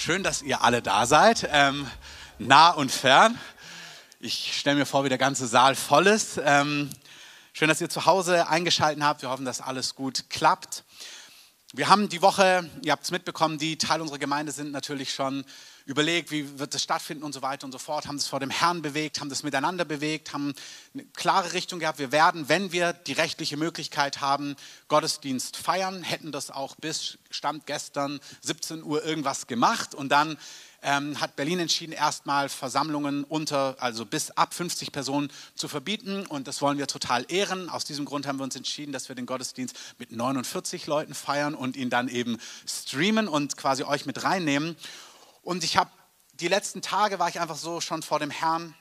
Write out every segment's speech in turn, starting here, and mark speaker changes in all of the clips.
Speaker 1: Schön, dass ihr alle da seid, ähm, nah und fern. Ich stelle mir vor, wie der ganze Saal voll ist. Ähm, schön, dass ihr zu Hause eingeschaltet habt. Wir hoffen, dass alles gut klappt. Wir haben die Woche, ihr habt es mitbekommen, die Teil unserer Gemeinde sind natürlich schon überlegt, wie wird es stattfinden und so weiter und so fort, haben das vor dem Herrn bewegt, haben das miteinander bewegt, haben eine klare Richtung gehabt. Wir werden, wenn wir die rechtliche Möglichkeit haben, Gottesdienst feiern, hätten das auch bis Stand gestern 17 Uhr irgendwas gemacht und dann ähm, hat Berlin entschieden, erstmal Versammlungen unter, also bis ab 50 Personen zu verbieten. Und das wollen wir total ehren. Aus diesem Grund haben wir uns entschieden, dass wir den Gottesdienst mit 49 Leuten feiern und ihn dann eben streamen und quasi euch mit reinnehmen. Und ich habe die letzten Tage war ich einfach so schon vor dem Herrn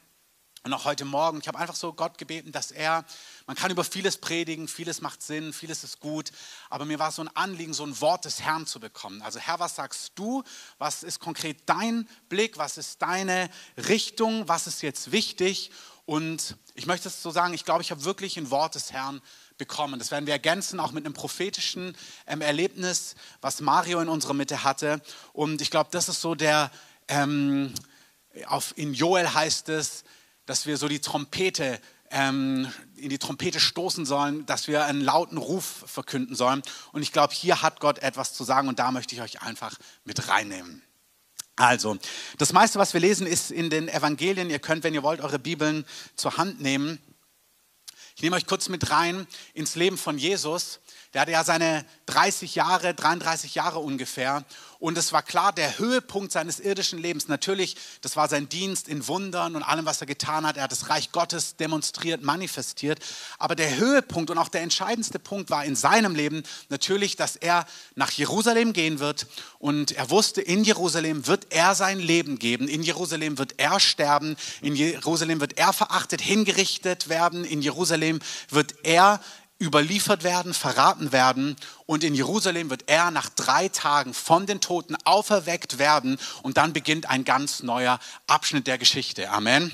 Speaker 1: und auch heute Morgen. Ich habe einfach so Gott gebeten, dass er, man kann über vieles predigen, vieles macht Sinn, vieles ist gut, aber mir war so ein Anliegen, so ein Wort des Herrn zu bekommen. Also Herr, was sagst du? Was ist konkret dein Blick? Was ist deine Richtung? Was ist jetzt wichtig? Und ich möchte es so sagen, ich glaube, ich habe wirklich ein Wort des Herrn bekommen. Das werden wir ergänzen, auch mit einem prophetischen ähm, Erlebnis, was Mario in unserer Mitte hatte. Und ich glaube, das ist so der, ähm, auf, in Joel heißt es, dass wir so die Trompete ähm, in die Trompete stoßen sollen, dass wir einen lauten Ruf verkünden sollen. Und ich glaube, hier hat Gott etwas zu sagen und da möchte ich euch einfach mit reinnehmen. Also, das meiste, was wir lesen, ist in den Evangelien. Ihr könnt, wenn ihr wollt, eure Bibeln zur Hand nehmen. Ich nehme euch kurz mit rein ins Leben von Jesus. Der hatte ja seine 30 Jahre, 33 Jahre ungefähr. Und es war klar, der Höhepunkt seines irdischen Lebens, natürlich, das war sein Dienst in Wundern und allem, was er getan hat. Er hat das Reich Gottes demonstriert, manifestiert. Aber der Höhepunkt und auch der entscheidendste Punkt war in seinem Leben natürlich, dass er nach Jerusalem gehen wird. Und er wusste, in Jerusalem wird er sein Leben geben. In Jerusalem wird er sterben. In Jerusalem wird er verachtet, hingerichtet werden. In Jerusalem wird er überliefert werden, verraten werden und in Jerusalem wird er nach drei Tagen von den Toten auferweckt werden und dann beginnt ein ganz neuer Abschnitt der Geschichte. Amen.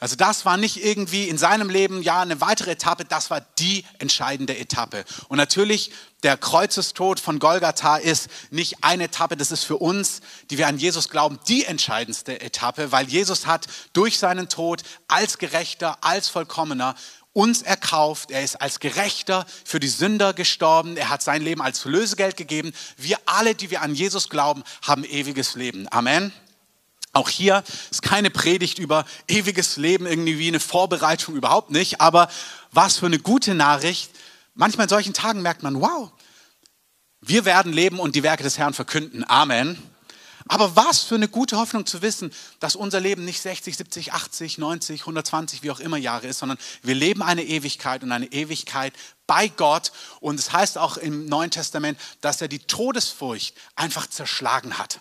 Speaker 1: Also das war nicht irgendwie in seinem Leben ja eine weitere Etappe, das war die entscheidende Etappe. Und natürlich der Kreuzestod von Golgatha ist nicht eine Etappe, das ist für uns, die wir an Jesus glauben, die entscheidendste Etappe, weil Jesus hat durch seinen Tod als Gerechter, als Vollkommener uns erkauft. Er ist als Gerechter für die Sünder gestorben. Er hat sein Leben als Lösegeld gegeben. Wir alle, die wir an Jesus glauben, haben ewiges Leben. Amen. Auch hier ist keine Predigt über ewiges Leben, irgendwie wie eine Vorbereitung, überhaupt nicht. Aber was für eine gute Nachricht. Manchmal in solchen Tagen merkt man, wow, wir werden leben und die Werke des Herrn verkünden. Amen. Aber was für eine gute Hoffnung zu wissen, dass unser Leben nicht 60, 70, 80, 90, 120, wie auch immer Jahre ist, sondern wir leben eine Ewigkeit und eine Ewigkeit bei Gott. Und es heißt auch im Neuen Testament, dass er die Todesfurcht einfach zerschlagen hat.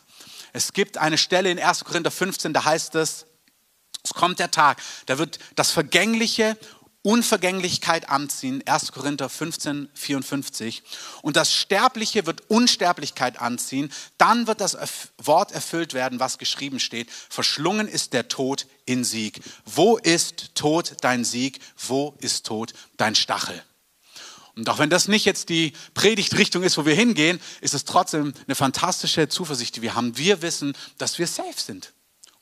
Speaker 1: Es gibt eine Stelle in 1. Korinther 15, da heißt es, es kommt der Tag, da wird das Vergängliche Unvergänglichkeit anziehen, 1. Korinther 15, 54. Und das Sterbliche wird Unsterblichkeit anziehen. Dann wird das Wort erfüllt werden, was geschrieben steht. Verschlungen ist der Tod in Sieg. Wo ist Tod dein Sieg? Wo ist Tod dein Stachel? Und auch wenn das nicht jetzt die Predigtrichtung ist, wo wir hingehen, ist es trotzdem eine fantastische Zuversicht, die wir haben. Wir wissen, dass wir safe sind.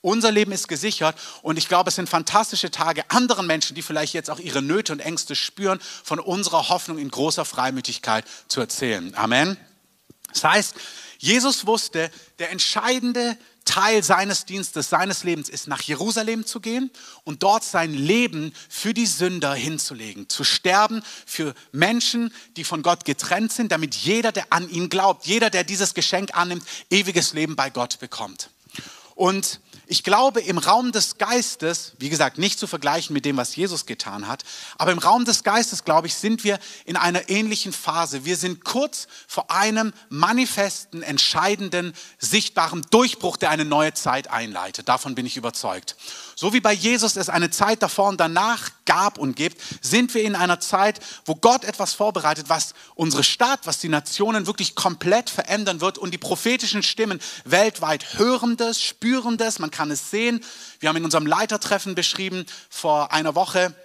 Speaker 1: Unser Leben ist gesichert und ich glaube, es sind fantastische Tage anderen Menschen, die vielleicht jetzt auch ihre Nöte und Ängste spüren, von unserer Hoffnung in großer Freimütigkeit zu erzählen. Amen. Das heißt, Jesus wusste, der entscheidende Teil seines Dienstes, seines Lebens ist, nach Jerusalem zu gehen und dort sein Leben für die Sünder hinzulegen, zu sterben für Menschen, die von Gott getrennt sind, damit jeder, der an ihn glaubt, jeder, der dieses Geschenk annimmt, ewiges Leben bei Gott bekommt. Und ich glaube, im Raum des Geistes, wie gesagt, nicht zu vergleichen mit dem, was Jesus getan hat, aber im Raum des Geistes, glaube ich, sind wir in einer ähnlichen Phase. Wir sind kurz vor einem manifesten, entscheidenden, sichtbaren Durchbruch, der eine neue Zeit einleitet. Davon bin ich überzeugt. So wie bei Jesus es eine Zeit davor und danach gab und gibt, sind wir in einer Zeit, wo Gott etwas vorbereitet, was unsere Stadt, was die Nationen wirklich komplett verändern wird und die prophetischen Stimmen weltweit hören das, spüren das, man kann es sehen. Wir haben in unserem Leitertreffen beschrieben vor einer Woche,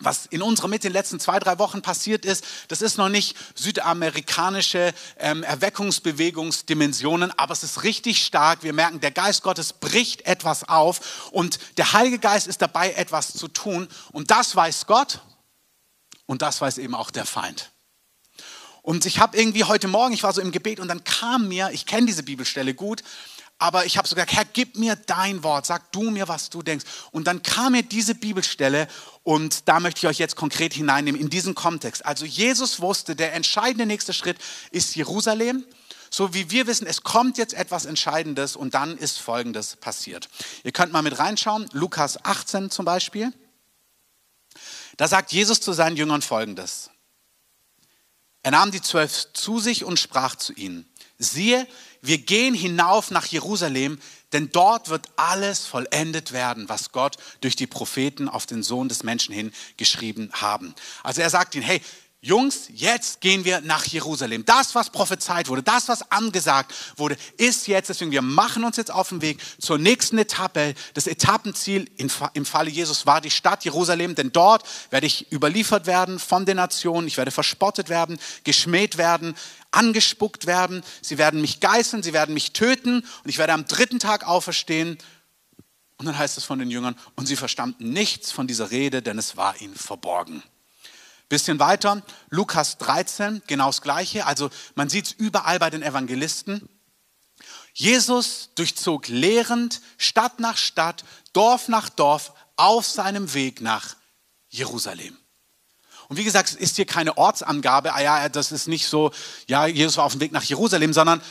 Speaker 1: was in unserer Mitte in den letzten zwei, drei Wochen passiert ist, das ist noch nicht südamerikanische ähm, Erweckungsbewegungsdimensionen, aber es ist richtig stark. Wir merken, der Geist Gottes bricht etwas auf und der Heilige Geist ist dabei, etwas zu tun. Und das weiß Gott und das weiß eben auch der Feind. Und ich habe irgendwie heute Morgen, ich war so im Gebet und dann kam mir, ich kenne diese Bibelstelle gut, aber ich habe so gesagt, Herr, gib mir dein Wort, sag du mir, was du denkst. Und dann kam mir diese Bibelstelle und da möchte ich euch jetzt konkret hineinnehmen in diesen Kontext. Also Jesus wusste, der entscheidende nächste Schritt ist Jerusalem. So wie wir wissen, es kommt jetzt etwas Entscheidendes und dann ist Folgendes passiert. Ihr könnt mal mit reinschauen, Lukas 18 zum Beispiel. Da sagt Jesus zu seinen Jüngern Folgendes. Er nahm die zwölf zu sich und sprach zu ihnen, siehe, wir gehen hinauf nach Jerusalem, denn dort wird alles vollendet werden, was Gott durch die Propheten auf den Sohn des Menschen hin geschrieben haben. Also er sagt ihnen, hey, Jungs, jetzt gehen wir nach Jerusalem. Das, was prophezeit wurde, das, was angesagt wurde, ist jetzt. Deswegen, wir machen uns jetzt auf den Weg zur nächsten Etappe. Das Etappenziel im Falle Jesus war die Stadt Jerusalem, denn dort werde ich überliefert werden von den Nationen. Ich werde verspottet werden, geschmäht werden, angespuckt werden. Sie werden mich geißeln, sie werden mich töten und ich werde am dritten Tag auferstehen. Und dann heißt es von den Jüngern, und sie verstanden nichts von dieser Rede, denn es war ihnen verborgen. Bisschen weiter, Lukas 13, genau das Gleiche. Also man sieht es überall bei den Evangelisten. Jesus durchzog lehrend Stadt nach Stadt, Dorf nach Dorf auf seinem Weg nach Jerusalem. Und wie gesagt, es ist hier keine Ortsangabe, ah ja, das ist nicht so, ja, Jesus war auf dem Weg nach Jerusalem, sondern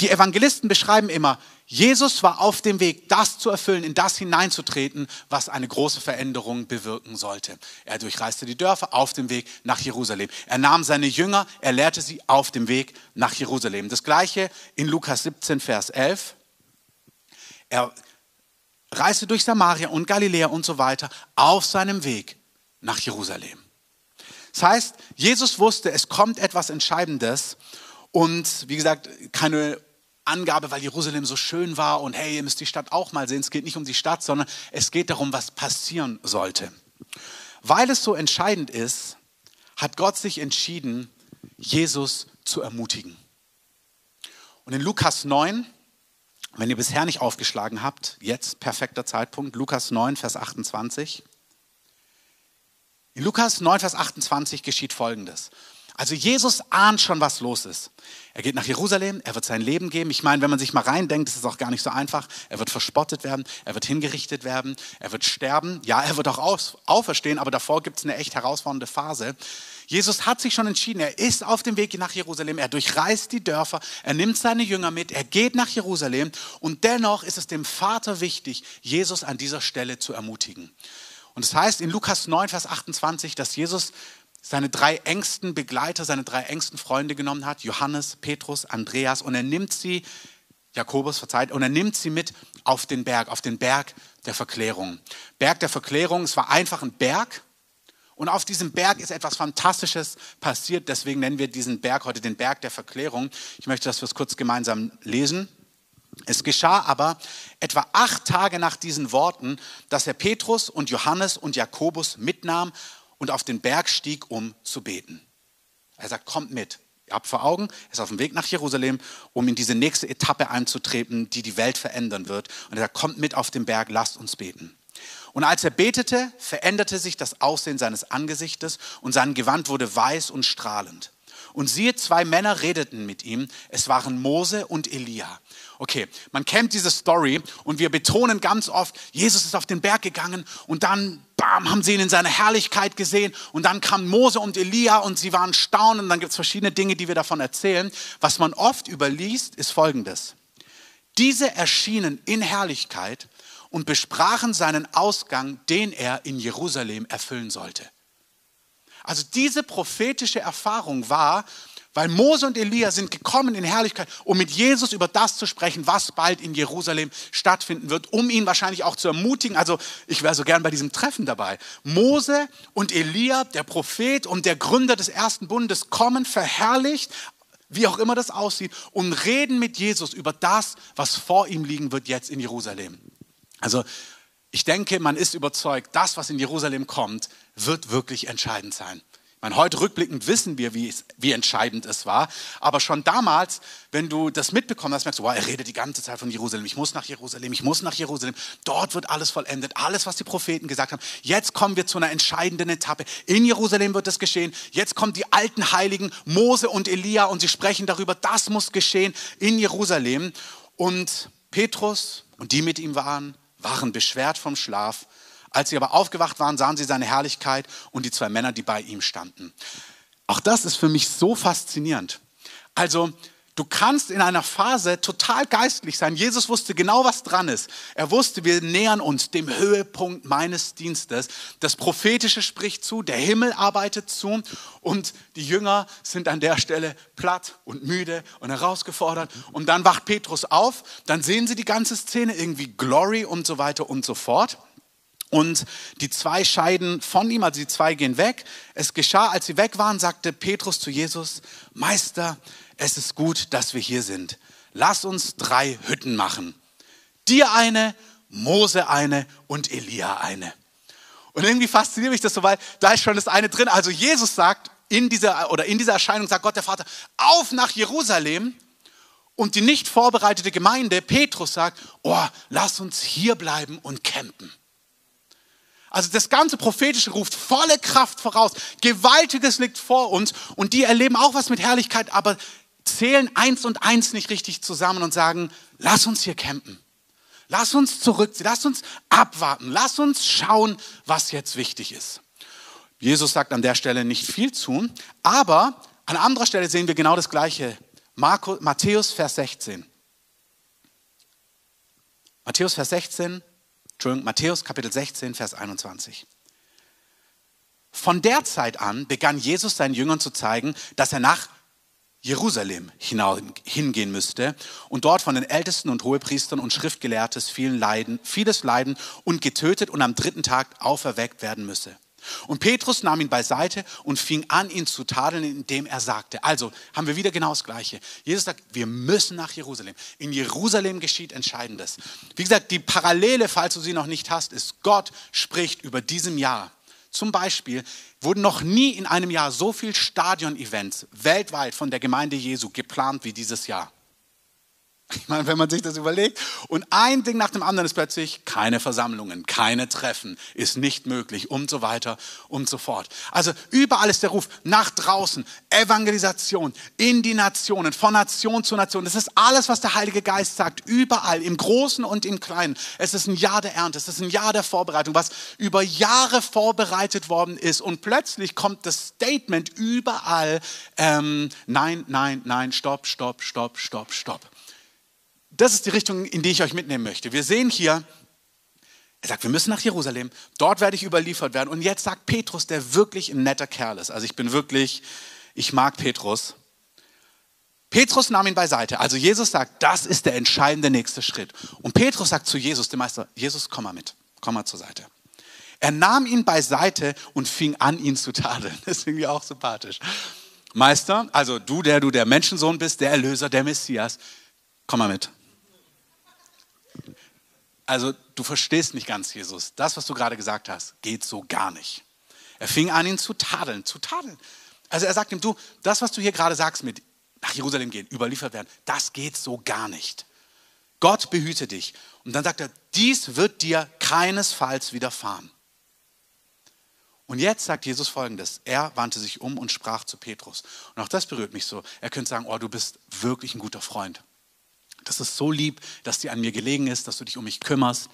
Speaker 1: die Evangelisten beschreiben immer, Jesus war auf dem Weg, das zu erfüllen, in das hineinzutreten, was eine große Veränderung bewirken sollte. Er durchreiste die Dörfer auf dem Weg nach Jerusalem. Er nahm seine Jünger, er lehrte sie auf dem Weg nach Jerusalem. Das gleiche in Lukas 17, Vers 11. Er reiste durch Samaria und Galiläa und so weiter auf seinem Weg nach Jerusalem. Das heißt, Jesus wusste, es kommt etwas Entscheidendes und wie gesagt, keine Angabe, weil Jerusalem so schön war und hey, ihr müsst die Stadt auch mal sehen. Es geht nicht um die Stadt, sondern es geht darum, was passieren sollte. Weil es so entscheidend ist, hat Gott sich entschieden, Jesus zu ermutigen. Und in Lukas 9, wenn ihr bisher nicht aufgeschlagen habt, jetzt perfekter Zeitpunkt, Lukas 9, Vers 28. In Lukas 9, Vers 28 geschieht Folgendes. Also Jesus ahnt schon, was los ist. Er geht nach Jerusalem, er wird sein Leben geben. Ich meine, wenn man sich mal reindenkt, ist es auch gar nicht so einfach. Er wird verspottet werden, er wird hingerichtet werden, er wird sterben. Ja, er wird auch auferstehen, aber davor gibt es eine echt herausfordernde Phase. Jesus hat sich schon entschieden, er ist auf dem Weg nach Jerusalem, er durchreist die Dörfer, er nimmt seine Jünger mit, er geht nach Jerusalem und dennoch ist es dem Vater wichtig, Jesus an dieser Stelle zu ermutigen. Und das heißt in Lukas 9, Vers 28, dass Jesus seine drei engsten Begleiter, seine drei engsten Freunde genommen hat, Johannes, Petrus, Andreas, und er nimmt sie, Jakobus, verzeiht, und er nimmt sie mit auf den Berg, auf den Berg der Verklärung. Berg der Verklärung, es war einfach ein Berg, und auf diesem Berg ist etwas Fantastisches passiert, deswegen nennen wir diesen Berg heute den Berg der Verklärung. Ich möchte, dass wir es kurz gemeinsam lesen. Es geschah aber etwa acht Tage nach diesen Worten, dass er Petrus und Johannes und Jakobus mitnahm und auf den Berg stieg, um zu beten. Er sagt, kommt mit. Ihr habt vor Augen, er ist auf dem Weg nach Jerusalem, um in diese nächste Etappe einzutreten, die die Welt verändern wird. Und er sagt, kommt mit auf den Berg, lasst uns beten. Und als er betete, veränderte sich das Aussehen seines Angesichtes und sein Gewand wurde weiß und strahlend. Und siehe, zwei Männer redeten mit ihm. Es waren Mose und Elia. Okay, man kennt diese Story und wir betonen ganz oft, Jesus ist auf den Berg gegangen und dann, bam, haben sie ihn in seiner Herrlichkeit gesehen und dann kamen Mose und Elia und sie waren staunend und dann gibt es verschiedene Dinge, die wir davon erzählen. Was man oft überliest, ist folgendes. Diese erschienen in Herrlichkeit und besprachen seinen Ausgang, den er in Jerusalem erfüllen sollte. Also diese prophetische Erfahrung war, weil Mose und Elia sind gekommen in Herrlichkeit, um mit Jesus über das zu sprechen, was bald in Jerusalem stattfinden wird, um ihn wahrscheinlich auch zu ermutigen. Also ich wäre so gern bei diesem Treffen dabei. Mose und Elia, der Prophet und der Gründer des ersten Bundes, kommen verherrlicht, wie auch immer das aussieht, und reden mit Jesus über das, was vor ihm liegen wird jetzt in Jerusalem. Also ich denke, man ist überzeugt, das, was in Jerusalem kommt, wird wirklich entscheidend sein. Meine, heute rückblickend wissen wir, wie, es, wie entscheidend es war. Aber schon damals, wenn du das mitbekommen hast, merkst du, wow, er redet die ganze Zeit von Jerusalem. Ich muss nach Jerusalem, ich muss nach Jerusalem. Dort wird alles vollendet, alles, was die Propheten gesagt haben. Jetzt kommen wir zu einer entscheidenden Etappe. In Jerusalem wird es geschehen. Jetzt kommen die alten Heiligen, Mose und Elia, und sie sprechen darüber, das muss geschehen in Jerusalem. Und Petrus und die mit ihm waren, waren beschwert vom Schlaf. Als sie aber aufgewacht waren, sahen sie seine Herrlichkeit und die zwei Männer, die bei ihm standen. Auch das ist für mich so faszinierend. Also Du kannst in einer Phase total geistlich sein. Jesus wusste genau, was dran ist. Er wusste, wir nähern uns dem Höhepunkt meines Dienstes. Das Prophetische spricht zu, der Himmel arbeitet zu und die Jünger sind an der Stelle platt und müde und herausgefordert. Und dann wacht Petrus auf, dann sehen sie die ganze Szene, irgendwie Glory und so weiter und so fort. Und die zwei scheiden von ihm, also die zwei gehen weg. Es geschah, als sie weg waren, sagte Petrus zu Jesus, Meister, es ist gut, dass wir hier sind. Lass uns drei Hütten machen. Dir eine, Mose eine und Elia eine. Und irgendwie fasziniert mich das so, weil da ist schon das eine drin. Also Jesus sagt in dieser, oder in dieser Erscheinung sagt Gott der Vater, auf nach Jerusalem. Und die nicht vorbereitete Gemeinde, Petrus sagt, oh, lass uns hier bleiben und campen. Also das ganze prophetische ruft volle Kraft voraus. Gewaltiges liegt vor uns und die erleben auch was mit Herrlichkeit, aber zählen eins und eins nicht richtig zusammen und sagen, lass uns hier campen. Lass uns zurückziehen, lass uns abwarten, lass uns schauen, was jetzt wichtig ist. Jesus sagt an der Stelle nicht viel zu, aber an anderer Stelle sehen wir genau das Gleiche. Marco, Matthäus, Vers 16. Matthäus, Vers 16, Entschuldigung, Matthäus, Kapitel 16, Vers 21. Von der Zeit an begann Jesus seinen Jüngern zu zeigen, dass er nach Jerusalem hingehen müsste und dort von den Ältesten und Hohepriestern und Schriftgelehrtes vielen leiden, vieles leiden und getötet und am dritten Tag auferweckt werden müsse. Und Petrus nahm ihn beiseite und fing an, ihn zu tadeln, indem er sagte, also haben wir wieder genau das Gleiche. Jesus sagt, wir müssen nach Jerusalem. In Jerusalem geschieht Entscheidendes. Wie gesagt, die Parallele, falls du sie noch nicht hast, ist, Gott spricht über diesem Jahr zum Beispiel wurden noch nie in einem Jahr so viele Stadion-Events weltweit von der Gemeinde Jesu geplant wie dieses Jahr. Ich meine, wenn man sich das überlegt. Und ein Ding nach dem anderen ist plötzlich keine Versammlungen, keine Treffen, ist nicht möglich und so weiter und so fort. Also überall ist der Ruf nach draußen, Evangelisation, in die Nationen, von Nation zu Nation. Das ist alles, was der Heilige Geist sagt, überall, im Großen und im Kleinen. Es ist ein Jahr der Ernte, es ist ein Jahr der Vorbereitung, was über Jahre vorbereitet worden ist. Und plötzlich kommt das Statement überall, ähm, nein, nein, nein, stopp, stopp, stopp, stopp, stopp das ist die Richtung, in die ich euch mitnehmen möchte. Wir sehen hier, er sagt, wir müssen nach Jerusalem, dort werde ich überliefert werden. Und jetzt sagt Petrus, der wirklich ein netter Kerl ist. Also ich bin wirklich, ich mag Petrus. Petrus nahm ihn beiseite. Also Jesus sagt, das ist der entscheidende nächste Schritt. Und Petrus sagt zu Jesus, dem Meister, Jesus, komm mal mit, komm mal zur Seite. Er nahm ihn beiseite und fing an, ihn zu tadeln. Das ist irgendwie auch sympathisch. Meister, also du, der du der Menschensohn bist, der Erlöser, der Messias, komm mal mit. Also du verstehst nicht ganz, Jesus. Das, was du gerade gesagt hast, geht so gar nicht. Er fing an, ihn zu tadeln, zu tadeln. Also er sagt ihm, du, das, was du hier gerade sagst mit nach Jerusalem gehen, überliefert werden, das geht so gar nicht. Gott behüte dich. Und dann sagt er, dies wird dir keinesfalls widerfahren. Und jetzt sagt Jesus folgendes. Er wandte sich um und sprach zu Petrus. Und auch das berührt mich so. Er könnte sagen, oh, du bist wirklich ein guter Freund. Das ist so lieb, dass dir an mir gelegen ist, dass du dich um mich kümmerst,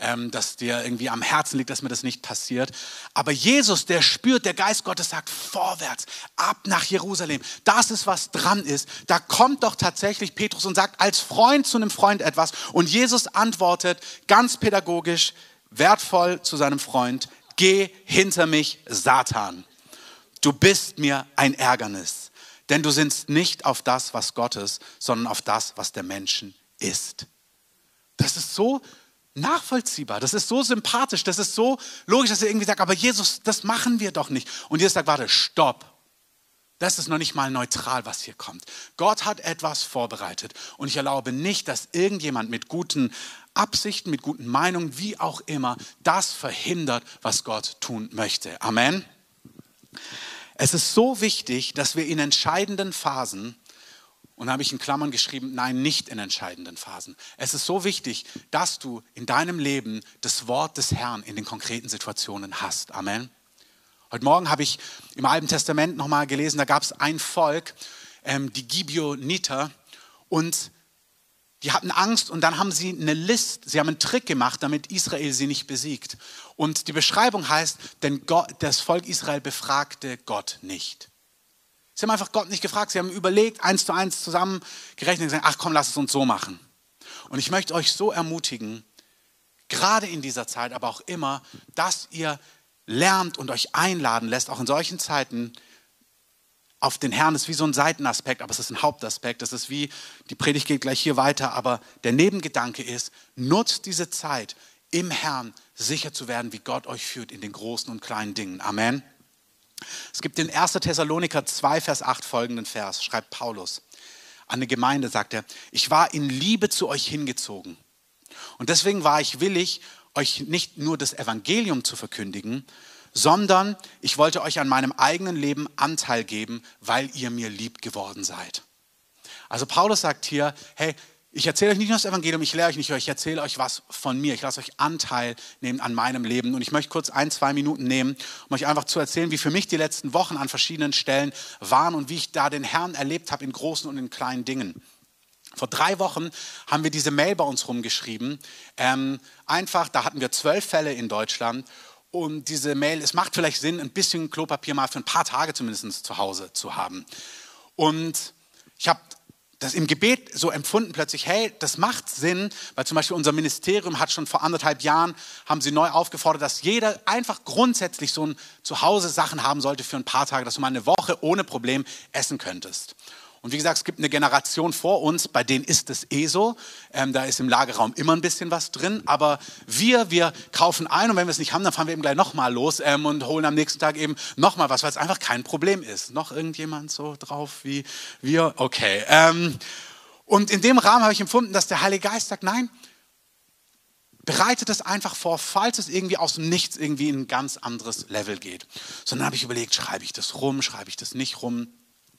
Speaker 1: ähm, dass dir irgendwie am Herzen liegt, dass mir das nicht passiert. Aber Jesus, der spürt, der Geist Gottes sagt, vorwärts, ab nach Jerusalem. Das ist, was dran ist. Da kommt doch tatsächlich Petrus und sagt als Freund zu einem Freund etwas. Und Jesus antwortet ganz pädagogisch, wertvoll zu seinem Freund, geh hinter mich, Satan. Du bist mir ein Ärgernis. Denn du sinnst nicht auf das, was Gott ist, sondern auf das, was der Menschen ist. Das ist so nachvollziehbar, das ist so sympathisch, das ist so logisch, dass er irgendwie sagt, aber Jesus, das machen wir doch nicht. Und Jesus sagt, warte, stopp. Das ist noch nicht mal neutral, was hier kommt. Gott hat etwas vorbereitet und ich erlaube nicht, dass irgendjemand mit guten Absichten, mit guten Meinungen, wie auch immer, das verhindert, was Gott tun möchte. Amen. Es ist so wichtig, dass wir in entscheidenden Phasen, und da habe ich in Klammern geschrieben, nein, nicht in entscheidenden Phasen. Es ist so wichtig, dass du in deinem Leben das Wort des Herrn in den konkreten Situationen hast. Amen. Heute Morgen habe ich im Alten Testament nochmal gelesen, da gab es ein Volk, ähm, die Gibeoniter, und die hatten Angst und dann haben sie eine List, sie haben einen Trick gemacht, damit Israel sie nicht besiegt. Und die Beschreibung heißt, denn Gott, das Volk Israel befragte Gott nicht. Sie haben einfach Gott nicht gefragt, sie haben überlegt, eins zu eins zusammengerechnet und gesagt, ach komm, lass es uns so machen. Und ich möchte euch so ermutigen, gerade in dieser Zeit, aber auch immer, dass ihr lernt und euch einladen lässt, auch in solchen Zeiten, auf den Herrn ist wie so ein Seitenaspekt, aber es ist ein Hauptaspekt. Das ist wie, die Predigt geht gleich hier weiter, aber der Nebengedanke ist, nutzt diese Zeit im Herrn sicher zu werden, wie Gott euch führt in den großen und kleinen Dingen. Amen. Es gibt in 1. Thessaloniker 2, Vers 8 folgenden Vers, schreibt Paulus. An eine Gemeinde sagt er, ich war in Liebe zu euch hingezogen. Und deswegen war ich willig, euch nicht nur das Evangelium zu verkündigen, sondern ich wollte euch an meinem eigenen Leben Anteil geben, weil ihr mir lieb geworden seid. Also Paulus sagt hier, hey, ich erzähle euch nicht nur das Evangelium, ich lehre euch nicht, ich erzähle euch was von mir. Ich lasse euch Anteil nehmen an meinem Leben. Und ich möchte kurz ein, zwei Minuten nehmen, um euch einfach zu erzählen, wie für mich die letzten Wochen an verschiedenen Stellen waren und wie ich da den Herrn erlebt habe in großen und in kleinen Dingen. Vor drei Wochen haben wir diese Mail bei uns rumgeschrieben. Ähm, einfach, da hatten wir zwölf Fälle in Deutschland. Und diese Mail, es macht vielleicht Sinn, ein bisschen Klopapier mal für ein paar Tage zumindest zu Hause zu haben. Und ich habe das im Gebet so empfunden plötzlich, hey, das macht Sinn, weil zum Beispiel unser Ministerium hat schon vor anderthalb Jahren, haben sie neu aufgefordert, dass jeder einfach grundsätzlich so ein Zuhause Sachen haben sollte für ein paar Tage, dass du mal eine Woche ohne Problem essen könntest. Und wie gesagt, es gibt eine Generation vor uns, bei denen ist es eh so. Ähm, da ist im Lagerraum immer ein bisschen was drin. Aber wir, wir kaufen ein und wenn wir es nicht haben, dann fahren wir eben gleich nochmal los ähm, und holen am nächsten Tag eben nochmal was, weil es einfach kein Problem ist. Noch irgendjemand so drauf wie wir? Okay. Ähm, und in dem Rahmen habe ich empfunden, dass der Heilige Geist sagt, nein, bereitet es einfach vor, falls es irgendwie aus dem Nichts irgendwie in ein ganz anderes Level geht. Sondern habe ich überlegt, schreibe ich das rum, schreibe ich das nicht rum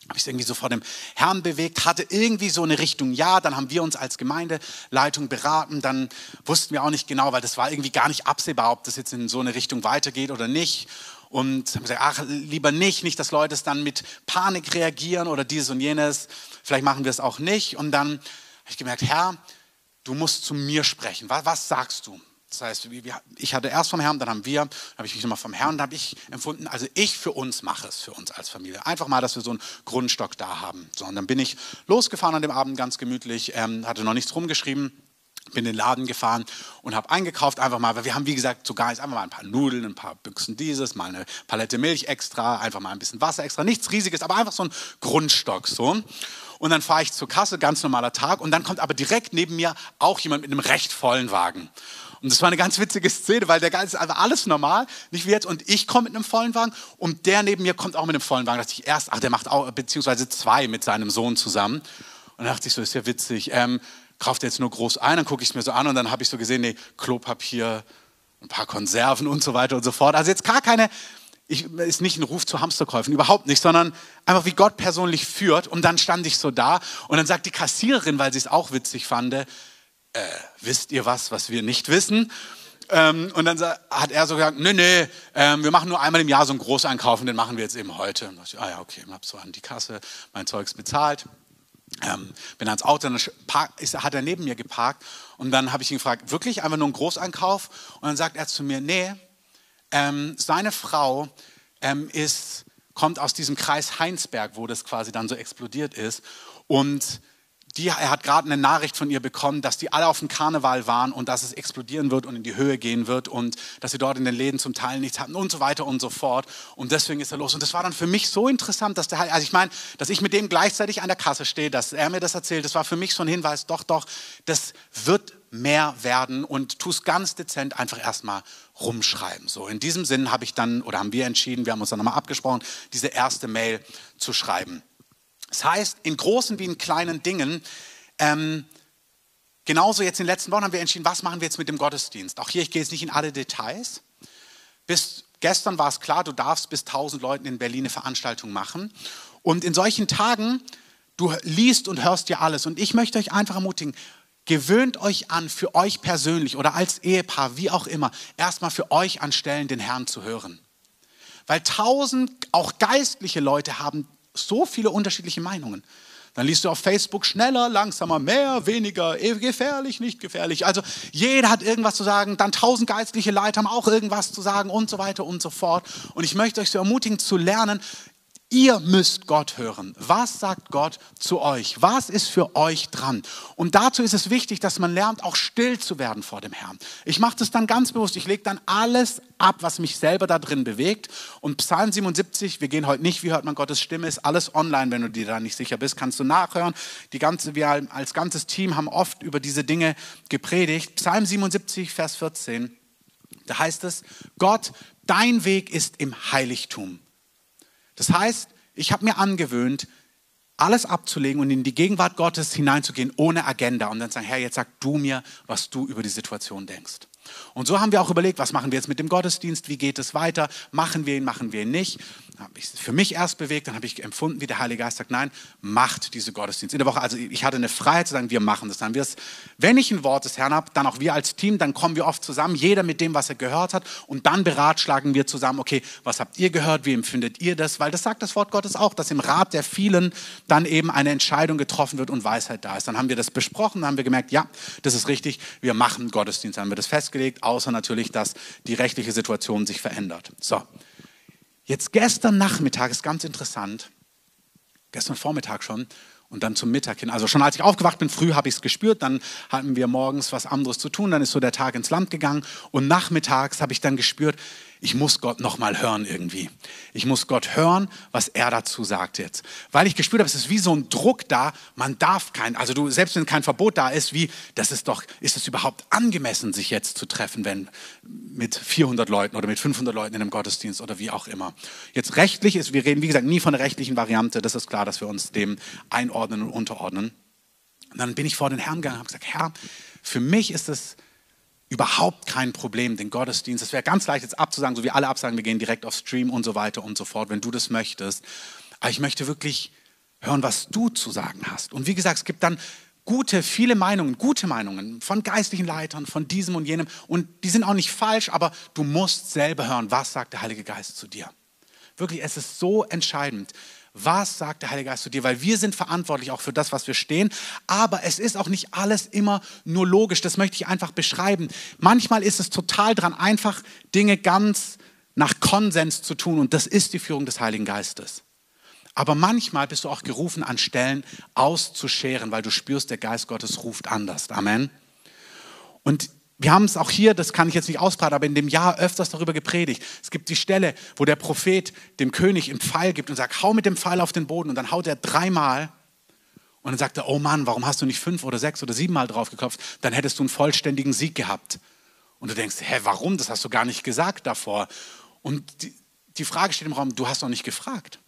Speaker 1: habe ich irgendwie so vor dem Herrn bewegt, hatte irgendwie so eine Richtung, ja, dann haben wir uns als Gemeindeleitung beraten, dann wussten wir auch nicht genau, weil das war irgendwie gar nicht absehbar, ob das jetzt in so eine Richtung weitergeht oder nicht. Und haben gesagt, ach, lieber nicht, nicht, dass Leute es dann mit Panik reagieren oder dieses und jenes, vielleicht machen wir es auch nicht. Und dann habe ich gemerkt, Herr, du musst zu mir sprechen. Was, was sagst du? Das heißt, ich hatte erst vom Herrn, dann haben wir, habe ich mich nochmal vom Herrn, dann habe ich empfunden, also ich für uns mache es, für uns als Familie. Einfach mal, dass wir so einen Grundstock da haben. So, und dann bin ich losgefahren an dem Abend ganz gemütlich, ähm, hatte noch nichts rumgeschrieben, bin in den Laden gefahren und habe eingekauft, einfach mal, weil wir haben, wie gesagt, sogar jetzt einfach mal ein paar Nudeln, ein paar Büchsen dieses, mal eine Palette Milch extra, einfach mal ein bisschen Wasser extra, nichts Riesiges, aber einfach so ein Grundstock. So. Und dann fahre ich zur Kasse, ganz normaler Tag, und dann kommt aber direkt neben mir auch jemand mit einem recht vollen Wagen. Und das war eine ganz witzige Szene, weil der Geist ist einfach alles normal, nicht wie jetzt. Und ich komme mit einem vollen Wagen und der neben mir kommt auch mit einem vollen Wagen. Da dachte ich erst, ach, der macht auch, beziehungsweise zwei mit seinem Sohn zusammen. Und dann dachte ich so, ist ja witzig. Ähm, kauft er jetzt nur groß ein, dann gucke ich es mir so an und dann habe ich so gesehen, nee, Klopapier, ein paar Konserven und so weiter und so fort. Also jetzt gar keine, ich, ist nicht ein Ruf zu Hamsterkäufen, überhaupt nicht, sondern einfach wie Gott persönlich führt. Und dann stand ich so da und dann sagt die Kassiererin, weil sie es auch witzig fand, äh, wisst ihr was, was wir nicht wissen? Ähm, und dann hat er so gesagt, nee, nee, ähm, wir machen nur einmal im Jahr so einen Großeinkauf und den machen wir jetzt eben heute. Und ich, ah ja, okay, und hab so an die Kasse mein Zeugs bezahlt. Ähm, bin ans Auto, dann hat er neben mir geparkt und dann habe ich ihn gefragt, wirklich einfach nur ein Großeinkauf? Und dann sagt er zu mir, nee, ähm, seine Frau ähm, ist, kommt aus diesem Kreis Heinsberg, wo das quasi dann so explodiert ist und die, er hat gerade eine Nachricht von ihr bekommen, dass die alle auf dem Karneval waren und dass es explodieren wird und in die Höhe gehen wird und dass sie dort in den Läden zum Teil nichts hatten und so weiter und so fort. Und deswegen ist er los. Und das war dann für mich so interessant, dass der, also ich meine, dass ich mit dem gleichzeitig an der Kasse stehe, dass er mir das erzählt, das war für mich so ein Hinweis, doch, doch, das wird mehr werden und tu es ganz dezent einfach erstmal rumschreiben. So in diesem Sinn habe ich dann oder haben wir entschieden, wir haben uns dann nochmal abgesprochen, diese erste Mail zu schreiben. Das heißt, in großen wie in kleinen Dingen, ähm, genauso jetzt in den letzten Wochen haben wir entschieden, was machen wir jetzt mit dem Gottesdienst. Auch hier, ich gehe jetzt nicht in alle Details. Bis gestern war es klar, du darfst bis 1000 Leuten in Berlin eine Veranstaltung machen. Und in solchen Tagen, du liest und hörst dir alles. Und ich möchte euch einfach ermutigen, gewöhnt euch an, für euch persönlich oder als Ehepaar, wie auch immer, erstmal für euch an Stellen den Herrn zu hören. Weil tausend, auch geistliche Leute haben so viele unterschiedliche Meinungen. Dann liest du auf Facebook schneller, langsamer, mehr, weniger, eh, gefährlich, nicht gefährlich. Also jeder hat irgendwas zu sagen. Dann tausend geistliche Leiter haben auch irgendwas zu sagen und so weiter und so fort. Und ich möchte euch so ermutigen zu lernen, Ihr müsst Gott hören. Was sagt Gott zu euch? Was ist für euch dran? Und dazu ist es wichtig, dass man lernt, auch still zu werden vor dem Herrn. Ich mache das dann ganz bewusst. Ich lege dann alles ab, was mich selber da drin bewegt. Und Psalm 77, wir gehen heute nicht, wie hört man Gottes Stimme, ist alles online, wenn du dir da nicht sicher bist, kannst du nachhören. Die ganze, wir als ganzes Team haben oft über diese Dinge gepredigt. Psalm 77, Vers 14, da heißt es, Gott, dein Weg ist im Heiligtum. Das heißt, ich habe mir angewöhnt, alles abzulegen und in die Gegenwart Gottes hineinzugehen ohne Agenda und dann sagen, Herr, jetzt sag du mir, was du über die Situation denkst. Und so haben wir auch überlegt, was machen wir jetzt mit dem Gottesdienst, wie geht es weiter, machen wir ihn, machen wir ihn nicht. Habe ich für mich erst bewegt, dann habe ich empfunden, wie der Heilige Geist sagt, nein, macht diese Gottesdienst. In der Woche, also ich hatte eine Freiheit zu sagen, wir machen das. Dann wir es, wenn ich ein Wort des Herrn habe, dann auch wir als Team, dann kommen wir oft zusammen, jeder mit dem, was er gehört hat und dann beratschlagen wir zusammen, okay, was habt ihr gehört, wie empfindet ihr das? Weil das sagt das Wort Gottes auch, dass im Rat der vielen dann eben eine Entscheidung getroffen wird und Weisheit da ist. Dann haben wir das besprochen, dann haben wir gemerkt, ja, das ist richtig, wir machen Gottesdienst. Dann haben wir das festgelegt, außer natürlich, dass die rechtliche Situation sich verändert. So. Jetzt gestern Nachmittag ist ganz interessant, gestern Vormittag schon und dann zum Mittag hin. Also schon als ich aufgewacht bin, früh habe ich es gespürt, dann hatten wir morgens was anderes zu tun, dann ist so der Tag ins Land gegangen und nachmittags habe ich dann gespürt, ich muss Gott nochmal hören irgendwie. Ich muss Gott hören, was er dazu sagt jetzt. Weil ich gespürt habe, es ist wie so ein Druck da, man darf kein, also du, selbst wenn kein Verbot da ist, wie, das ist doch, ist es überhaupt angemessen, sich jetzt zu treffen, wenn mit 400 Leuten oder mit 500 Leuten in einem Gottesdienst oder wie auch immer. Jetzt rechtlich ist, wir reden wie gesagt nie von der rechtlichen Variante, das ist klar, dass wir uns dem einordnen und unterordnen. Und dann bin ich vor den Herrn gegangen und habe gesagt, Herr, für mich ist es überhaupt kein Problem, den Gottesdienst. Es wäre ganz leicht jetzt abzusagen, so wie alle absagen, wir gehen direkt auf Stream und so weiter und so fort, wenn du das möchtest. Aber ich möchte wirklich hören, was du zu sagen hast. Und wie gesagt, es gibt dann gute, viele Meinungen, gute Meinungen von geistlichen Leitern, von diesem und jenem. Und die sind auch nicht falsch, aber du musst selber hören, was sagt der Heilige Geist zu dir. Wirklich, es ist so entscheidend. Was sagt der Heilige Geist zu dir? Weil wir sind verantwortlich auch für das, was wir stehen. Aber es ist auch nicht alles immer nur logisch. Das möchte ich einfach beschreiben. Manchmal ist es total dran, einfach Dinge ganz nach Konsens zu tun. Und das ist die Führung des Heiligen Geistes. Aber manchmal bist du auch gerufen, an Stellen auszuscheren, weil du spürst, der Geist Gottes ruft anders. Amen. Und wir haben es auch hier, das kann ich jetzt nicht ausbreiten, aber in dem Jahr öfters darüber gepredigt. Es gibt die Stelle, wo der Prophet dem König einen Pfeil gibt und sagt, hau mit dem Pfeil auf den Boden. Und dann haut er dreimal. Und dann sagt er, oh Mann, warum hast du nicht fünf oder sechs oder siebenmal drauf geklopft? Dann hättest du einen vollständigen Sieg gehabt. Und du denkst, hä, warum? Das hast du gar nicht gesagt davor. Und die Frage steht im Raum, du hast doch nicht gefragt.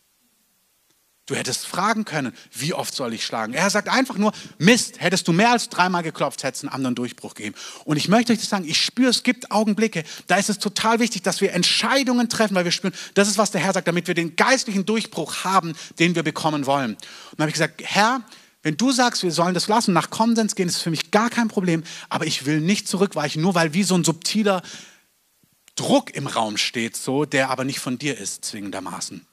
Speaker 1: Du hättest fragen können, wie oft soll ich schlagen? Er sagt einfach nur, Mist, hättest du mehr als dreimal geklopft, hättest einen anderen Durchbruch gegeben. Und ich möchte euch das sagen, ich spüre, es gibt Augenblicke, da ist es total wichtig, dass wir Entscheidungen treffen, weil wir spüren, das ist, was der Herr sagt, damit wir den geistlichen Durchbruch haben, den wir bekommen wollen. Und dann habe ich gesagt, Herr, wenn du sagst, wir sollen das lassen, nach Konsens gehen, ist für mich gar kein Problem, aber ich will nicht zurückweichen, nur weil wie so ein subtiler Druck im Raum steht, so, der aber nicht von dir ist, zwingendermaßen.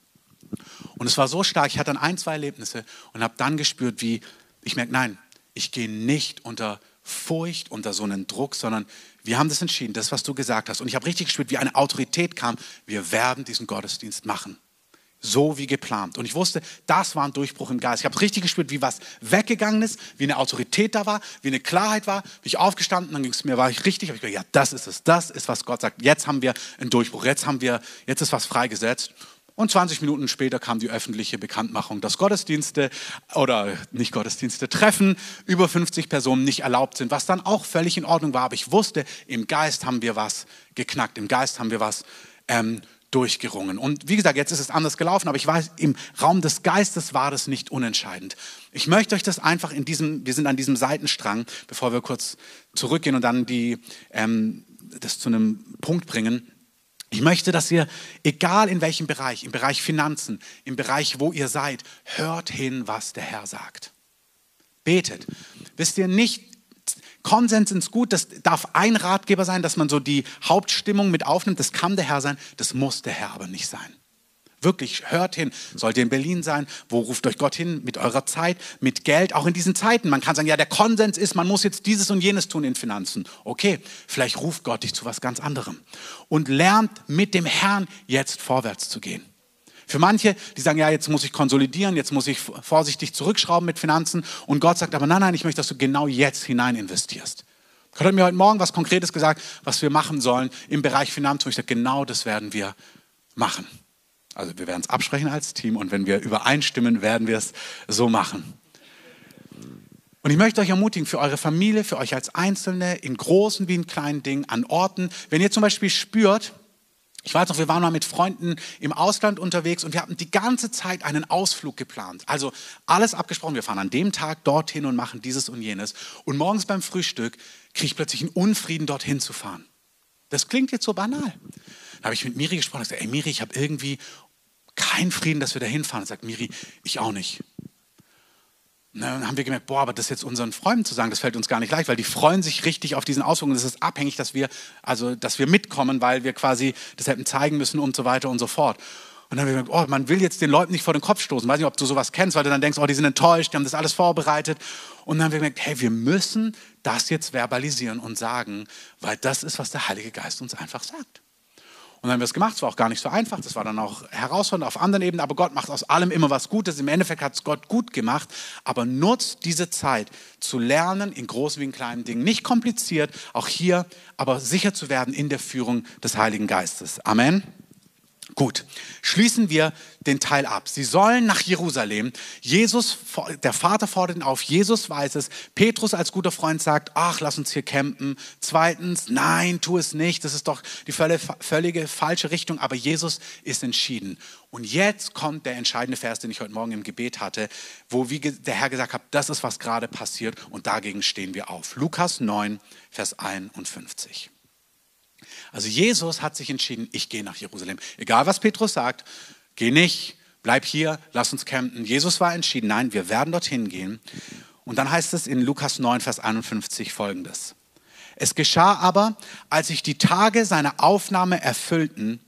Speaker 1: Und es war so stark, ich hatte dann ein, zwei Erlebnisse und habe dann gespürt, wie ich merke, nein, ich gehe nicht unter Furcht, unter so einen Druck, sondern wir haben das entschieden, das, was du gesagt hast. Und ich habe richtig gespürt, wie eine Autorität kam, wir werden diesen Gottesdienst machen. So wie geplant. Und ich wusste, das war ein Durchbruch im Geist. Ich habe richtig gespürt, wie was weggegangen ist, wie eine Autorität da war, wie eine Klarheit war. Bin ich aufgestanden, dann ging es mir, war ich richtig, habe ich gesagt, ja, das ist es, das ist, was Gott sagt. Jetzt haben wir einen Durchbruch, jetzt haben wir, jetzt ist was freigesetzt. Und 20 Minuten später kam die öffentliche Bekanntmachung, dass Gottesdienste oder nicht Gottesdienste, Treffen über 50 Personen nicht erlaubt sind, was dann auch völlig in Ordnung war. Aber ich wusste, im Geist haben wir was geknackt, im Geist haben wir was ähm, durchgerungen. Und wie gesagt, jetzt ist es anders gelaufen, aber ich weiß, im Raum des Geistes war das nicht unentscheidend. Ich möchte euch das einfach in diesem, wir sind an diesem Seitenstrang, bevor wir kurz zurückgehen und dann die, ähm, das zu einem Punkt bringen. Ich möchte, dass ihr, egal in welchem Bereich, im Bereich Finanzen, im Bereich, wo ihr seid, hört hin, was der Herr sagt. Betet. Wisst ihr nicht, Konsens ist gut, das darf ein Ratgeber sein, dass man so die Hauptstimmung mit aufnimmt. Das kann der Herr sein, das muss der Herr aber nicht sein. Wirklich, hört hin. Sollt ihr in Berlin sein? Wo ruft euch Gott hin? Mit eurer Zeit, mit Geld, auch in diesen Zeiten. Man kann sagen, ja, der Konsens ist, man muss jetzt dieses und jenes tun in Finanzen. Okay, vielleicht ruft Gott dich zu was ganz anderem. Und lernt mit dem Herrn jetzt vorwärts zu gehen. Für manche, die sagen, ja, jetzt muss ich konsolidieren, jetzt muss ich vorsichtig zurückschrauben mit Finanzen. Und Gott sagt aber, nein, nein, ich möchte, dass du genau jetzt hinein investierst. Gott hat mir heute Morgen was Konkretes gesagt, was wir machen sollen im Bereich Finanzen. Und ich sage, genau das werden wir machen. Also wir werden es absprechen als Team und wenn wir übereinstimmen, werden wir es so machen. Und ich möchte euch ermutigen, für eure Familie, für euch als Einzelne, in großen wie in kleinen Dingen, an Orten, wenn ihr zum Beispiel spürt, ich weiß noch, wir waren mal mit Freunden im Ausland unterwegs und wir hatten die ganze Zeit einen Ausflug geplant. Also alles abgesprochen. Wir fahren an dem Tag dorthin und machen dieses und jenes. Und morgens beim Frühstück kriege ich plötzlich einen Unfrieden, dorthin zu fahren. Das klingt jetzt so banal. Da habe ich mit Miri gesprochen und gesagt, ey Miri, ich habe irgendwie keinen Frieden, dass wir da hinfahren. Sagt Miri, ich auch nicht. Und dann haben wir gemerkt, boah, aber das jetzt unseren Freunden zu sagen, das fällt uns gar nicht leicht, weil die freuen sich richtig auf diesen Ausflug und es ist abhängig, dass wir, also, dass wir mitkommen, weil wir quasi das hätten zeigen müssen und so weiter und so fort. Und dann haben wir gemerkt, oh, man will jetzt den Leuten nicht vor den Kopf stoßen. Weiß nicht, ob du sowas kennst, weil du dann denkst, oh, die sind enttäuscht, die haben das alles vorbereitet. Und dann haben wir gemerkt, hey, wir müssen das jetzt verbalisieren und sagen, weil das ist, was der Heilige Geist uns einfach sagt. Und dann haben wir es gemacht. Es war auch gar nicht so einfach. Das war dann auch herausfordernd auf anderen Ebenen. Aber Gott macht aus allem immer was Gutes. Im Endeffekt hat es Gott gut gemacht. Aber nutzt diese Zeit zu lernen in großen wie in kleinen Dingen. Nicht kompliziert, auch hier, aber sicher zu werden in der Führung des Heiligen Geistes. Amen. Gut, schließen wir den Teil ab. Sie sollen nach Jerusalem. Jesus, der Vater fordert ihn auf. Jesus weiß es. Petrus als guter Freund sagt, ach, lass uns hier campen. Zweitens, nein, tu es nicht. Das ist doch die völlige, völlige falsche Richtung. Aber Jesus ist entschieden. Und jetzt kommt der entscheidende Vers, den ich heute Morgen im Gebet hatte, wo wie der Herr gesagt hat, das ist, was gerade passiert. Und dagegen stehen wir auf. Lukas 9, Vers 51. Also Jesus hat sich entschieden, ich gehe nach Jerusalem. Egal was Petrus sagt, geh nicht, bleib hier, lass uns campen. Jesus war entschieden, nein, wir werden dorthin gehen. Und dann heißt es in Lukas 9, Vers 51 folgendes. Es geschah aber, als sich die Tage seiner Aufnahme erfüllten,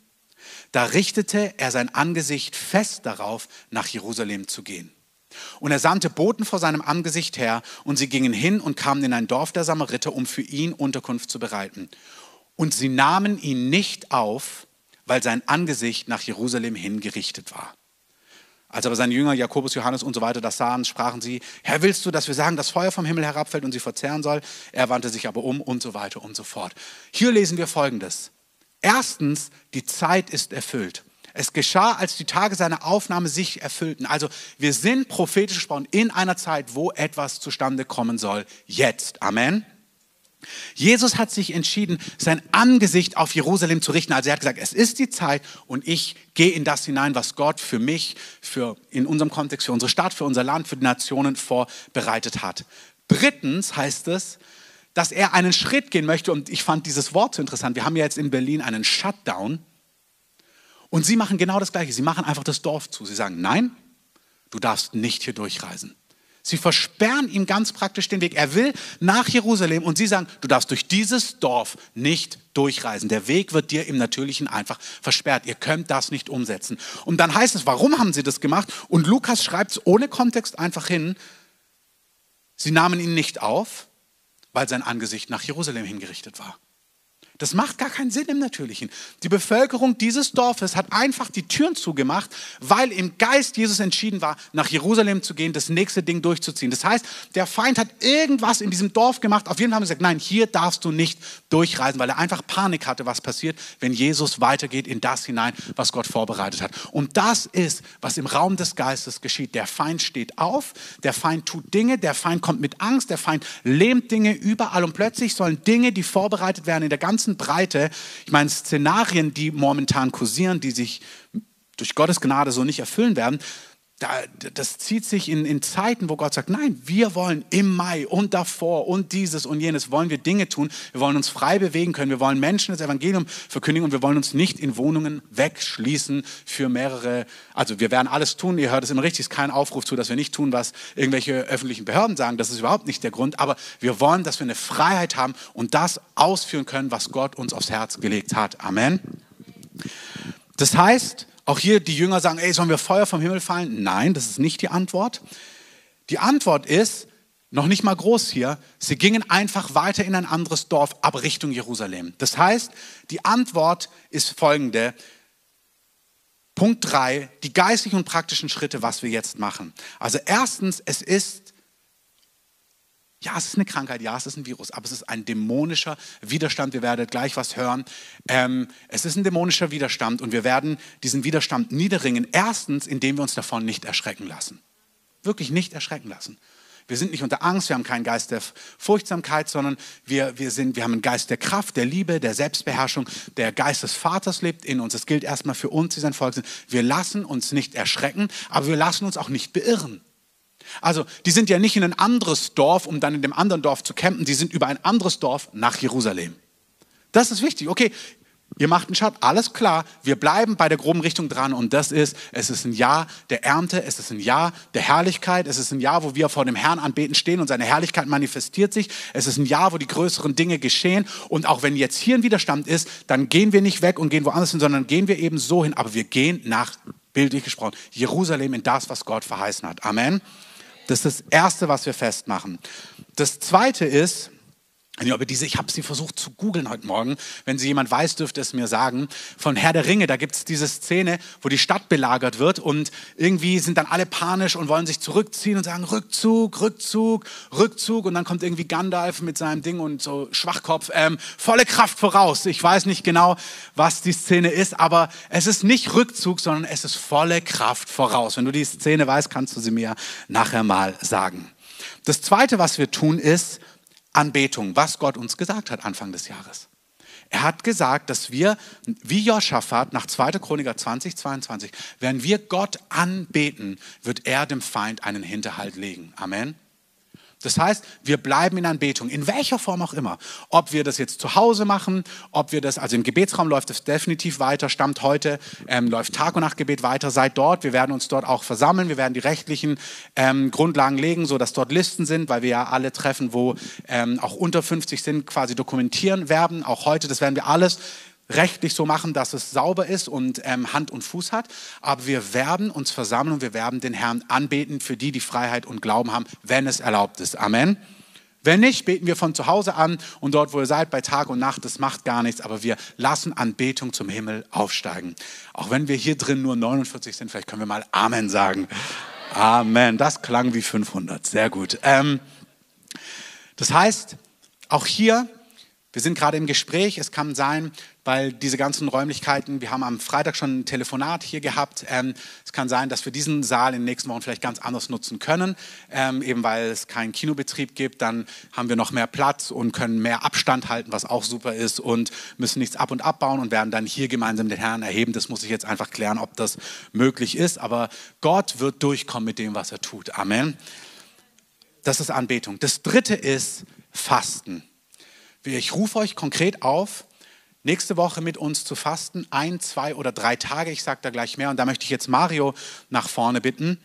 Speaker 1: da richtete er sein Angesicht fest darauf, nach Jerusalem zu gehen. Und er sandte Boten vor seinem Angesicht her, und sie gingen hin und kamen in ein Dorf der Samariter, um für ihn Unterkunft zu bereiten. Und sie nahmen ihn nicht auf, weil sein Angesicht nach Jerusalem hingerichtet war. Als aber seine Jünger Jakobus, Johannes und so weiter das sahen, sprachen sie, Herr, willst du, dass wir sagen, dass Feuer vom Himmel herabfällt und sie verzehren soll? Er wandte sich aber um und so weiter und so fort. Hier lesen wir Folgendes. Erstens, die Zeit ist erfüllt. Es geschah, als die Tage seiner Aufnahme sich erfüllten. Also wir sind prophetisch gesprochen in einer Zeit, wo etwas zustande kommen soll. Jetzt. Amen. Jesus hat sich entschieden, sein Angesicht auf Jerusalem zu richten. Also er hat gesagt, es ist die Zeit und ich gehe in das hinein, was Gott für mich, für in unserem Kontext, für unsere Stadt, für unser Land, für die Nationen vorbereitet hat. Drittens heißt es, dass er einen Schritt gehen möchte und ich fand dieses Wort so interessant. Wir haben ja jetzt in Berlin einen Shutdown und sie machen genau das Gleiche. Sie machen einfach das Dorf zu. Sie sagen, nein, du darfst nicht hier durchreisen. Sie versperren ihm ganz praktisch den Weg. Er will nach Jerusalem und sie sagen, du darfst durch dieses Dorf nicht durchreisen. Der Weg wird dir im Natürlichen einfach versperrt. Ihr könnt das nicht umsetzen. Und dann heißt es, warum haben sie das gemacht? Und Lukas schreibt es ohne Kontext einfach hin. Sie nahmen ihn nicht auf, weil sein Angesicht nach Jerusalem hingerichtet war. Das macht gar keinen Sinn im Natürlichen. Die Bevölkerung dieses Dorfes hat einfach die Türen zugemacht, weil im Geist Jesus entschieden war, nach Jerusalem zu gehen, das nächste Ding durchzuziehen. Das heißt, der Feind hat irgendwas in diesem Dorf gemacht. Auf jeden Fall haben sie gesagt, nein, hier darfst du nicht durchreisen, weil er einfach Panik hatte, was passiert, wenn Jesus weitergeht in das hinein, was Gott vorbereitet hat. Und das ist, was im Raum des Geistes geschieht. Der Feind steht auf, der Feind tut Dinge, der Feind kommt mit Angst, der Feind lähmt Dinge überall und plötzlich sollen Dinge, die vorbereitet werden in der ganzen ganzen Breite, ich meine, Szenarien, die momentan kursieren, die sich durch Gottes Gnade so nicht erfüllen werden, das zieht sich in, in, Zeiten, wo Gott sagt, nein, wir wollen im Mai und davor und dieses und jenes, wollen wir Dinge tun, wir wollen uns frei bewegen können, wir wollen Menschen das Evangelium verkündigen und wir wollen uns nicht in Wohnungen wegschließen für mehrere, also wir werden alles tun, ihr hört es immer richtig, es ist kein Aufruf zu, dass wir nicht tun, was irgendwelche öffentlichen Behörden sagen, das ist überhaupt nicht der Grund, aber wir wollen, dass wir eine Freiheit haben und das ausführen können, was Gott uns aufs Herz gelegt hat. Amen. Das heißt, auch hier die Jünger sagen, ey, sollen wir Feuer vom Himmel fallen? Nein, das ist nicht die Antwort. Die Antwort ist, noch nicht mal groß hier, sie gingen einfach weiter in ein anderes Dorf, aber Richtung Jerusalem. Das heißt, die Antwort ist folgende. Punkt drei: die geistlichen und praktischen Schritte, was wir jetzt machen. Also erstens, es ist ja, es ist eine Krankheit, ja, es ist ein Virus, aber es ist ein dämonischer Widerstand. Wir werden gleich was hören. Ähm, es ist ein dämonischer Widerstand und wir werden diesen Widerstand niederringen. Erstens, indem wir uns davon nicht erschrecken lassen. Wirklich nicht erschrecken lassen. Wir sind nicht unter Angst, wir haben keinen Geist der Furchtsamkeit, sondern wir, wir, sind, wir haben einen Geist der Kraft, der Liebe, der Selbstbeherrschung. Der Geist des Vaters lebt in uns. Das gilt erstmal für uns, die sein Volk sind. Wir lassen uns nicht erschrecken, aber wir lassen uns auch nicht beirren. Also, die sind ja nicht in ein anderes Dorf, um dann in dem anderen Dorf zu campen, die sind über ein anderes Dorf nach Jerusalem. Das ist wichtig. Okay, ihr macht einen Schritt, alles klar, wir bleiben bei der groben Richtung dran. Und das ist, es ist ein Jahr der Ernte, es ist ein Jahr der Herrlichkeit, es ist ein Jahr, wo wir vor dem Herrn anbeten stehen. Und seine Herrlichkeit manifestiert sich, es ist ein Jahr, wo die größeren Dinge geschehen. Und auch wenn jetzt hier ein Widerstand ist, dann gehen wir nicht weg und gehen woanders hin, sondern gehen wir eben so hin, aber wir gehen nach, bildlich gesprochen, Jerusalem in das, was Gott verheißen hat. Amen. Das ist das Erste, was wir festmachen. Das Zweite ist, diese, ich habe sie versucht zu googeln heute Morgen. Wenn sie jemand weiß, dürfte es mir sagen. Von Herr der Ringe, da gibt es diese Szene, wo die Stadt belagert wird und irgendwie sind dann alle panisch und wollen sich zurückziehen und sagen Rückzug, Rückzug, Rückzug. Und dann kommt irgendwie Gandalf mit seinem Ding und so Schwachkopf, ähm, volle Kraft voraus. Ich weiß nicht genau, was die Szene ist, aber es ist nicht Rückzug, sondern es ist volle Kraft voraus. Wenn du die Szene weißt, kannst du sie mir nachher mal sagen. Das Zweite, was wir tun, ist, Anbetung, was Gott uns gesagt hat Anfang des Jahres. Er hat gesagt, dass wir, wie Joschafat nach 2. Chroniker 20, 22, wenn wir Gott anbeten, wird er dem Feind einen Hinterhalt legen. Amen. Das heißt, wir bleiben in Anbetung, in welcher Form auch immer. Ob wir das jetzt zu Hause machen, ob wir das, also im Gebetsraum läuft es definitiv weiter, stammt heute, ähm, läuft Tag und Nachtgebet weiter, seid dort. Wir werden uns dort auch versammeln, wir werden die rechtlichen ähm, Grundlagen legen, sodass dort Listen sind, weil wir ja alle Treffen, wo ähm, auch unter 50 sind, quasi dokumentieren werden. Auch heute, das werden wir alles rechtlich so machen, dass es sauber ist und ähm, Hand und Fuß hat. Aber wir werden uns versammeln und wir werden den Herrn anbeten, für die die Freiheit und Glauben haben, wenn es erlaubt ist. Amen. Wenn nicht, beten wir von zu Hause an und dort, wo ihr seid, bei Tag und Nacht, das macht gar nichts, aber wir lassen Anbetung zum Himmel aufsteigen. Auch wenn wir hier drin nur 49 sind, vielleicht können wir mal Amen sagen. Amen. Das klang wie 500. Sehr gut. Ähm, das heißt, auch hier wir sind gerade im Gespräch. Es kann sein, weil diese ganzen Räumlichkeiten, wir haben am Freitag schon ein Telefonat hier gehabt. Ähm, es kann sein, dass wir diesen Saal in den nächsten Wochen vielleicht ganz anders nutzen können, ähm, eben weil es keinen Kinobetrieb gibt. Dann haben wir noch mehr Platz und können mehr Abstand halten, was auch super ist und müssen nichts ab und abbauen und werden dann hier gemeinsam den Herrn erheben. Das muss ich jetzt einfach klären, ob das möglich ist. Aber Gott wird durchkommen mit dem, was er tut. Amen. Das ist Anbetung. Das dritte ist Fasten. Ich rufe euch konkret auf, nächste Woche mit uns zu fasten, ein, zwei oder drei Tage, ich sage da gleich mehr. Und da möchte ich jetzt Mario nach vorne bitten,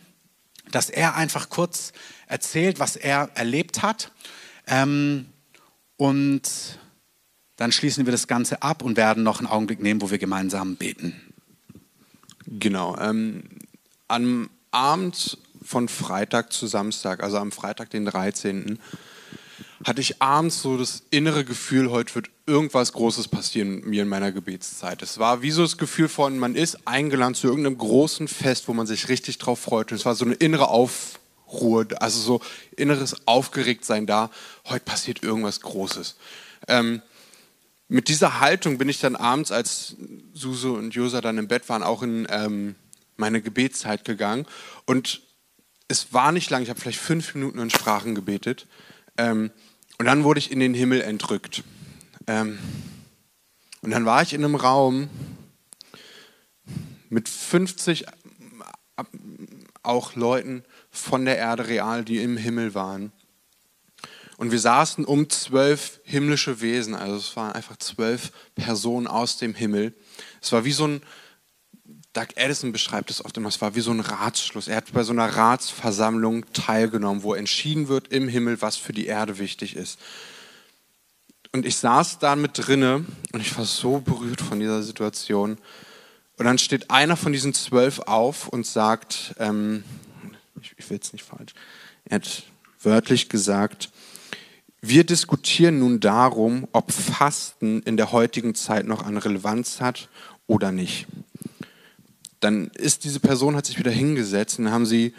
Speaker 1: dass er einfach kurz erzählt, was er erlebt hat. Ähm, und dann schließen wir das Ganze ab und werden noch einen Augenblick nehmen, wo wir gemeinsam beten.
Speaker 2: Genau. Ähm, am Abend von Freitag zu Samstag, also am Freitag, den 13., hatte ich abends so das innere Gefühl, heute wird irgendwas Großes passieren mir in meiner Gebetszeit. Es war wie so das Gefühl von, man ist eingeladen zu irgendeinem großen Fest, wo man sich richtig drauf freut. Und es war so eine innere Aufruhe, also so inneres Aufgeregtsein da. Heute passiert irgendwas Großes. Ähm, mit dieser Haltung bin ich dann abends, als Suse und Josa dann im Bett waren, auch in ähm, meine Gebetszeit gegangen. Und es war nicht lang, ich habe vielleicht fünf Minuten in Sprachen gebetet. Ähm, und dann wurde ich in den Himmel entrückt. Ähm, und dann war ich in einem Raum mit 50 auch Leuten von der Erde real, die im Himmel waren. Und wir saßen um zwölf himmlische Wesen, also es waren einfach zwölf Personen aus dem Himmel. Es war wie so ein, Doug Edison beschreibt es oft immer, es war wie so ein Ratsschluss. Er hat bei so einer Ratsversammlung teilgenommen, wo entschieden wird im Himmel, was für die Erde wichtig ist. Und ich saß da mit drinne und ich war so berührt von dieser Situation. Und dann steht einer von diesen zwölf auf und sagt, ähm, ich, ich will es nicht falsch, er hat wörtlich gesagt, wir diskutieren nun darum, ob Fasten in der heutigen Zeit noch an Relevanz hat oder nicht. Dann ist diese Person, hat sich wieder hingesetzt und haben sie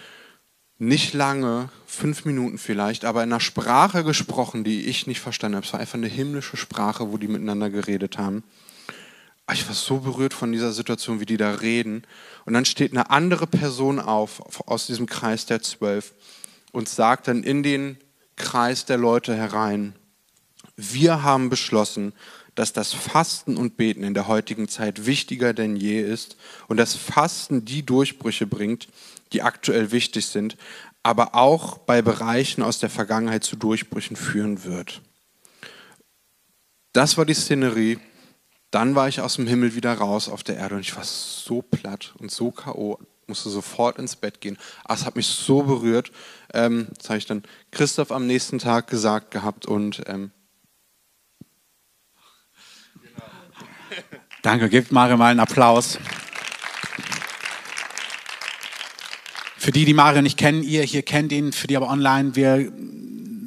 Speaker 2: nicht lange, fünf Minuten vielleicht, aber in einer Sprache gesprochen, die ich nicht verstanden habe. Es war einfach eine himmlische Sprache, wo die miteinander geredet haben. Ich war so berührt von dieser Situation, wie die da reden. Und dann steht eine andere Person auf aus diesem Kreis der Zwölf und sagt dann in den Kreis der Leute herein. Wir haben beschlossen, dass das Fasten und Beten in der heutigen Zeit wichtiger denn je ist und dass Fasten die Durchbrüche bringt, die aktuell wichtig sind, aber auch bei Bereichen aus der Vergangenheit zu Durchbrüchen führen wird. Das war die Szenerie. Dann war ich aus dem Himmel wieder raus auf der Erde und ich war so platt und so K.O musste sofort ins Bett gehen. Ah, es hat mich so berührt. Ähm, das habe ich dann Christoph am nächsten Tag gesagt gehabt und
Speaker 1: Danke, gebt Mario mal einen Applaus. Für die, die Mario nicht kennen, ihr hier kennt ihn, für die aber online, wir,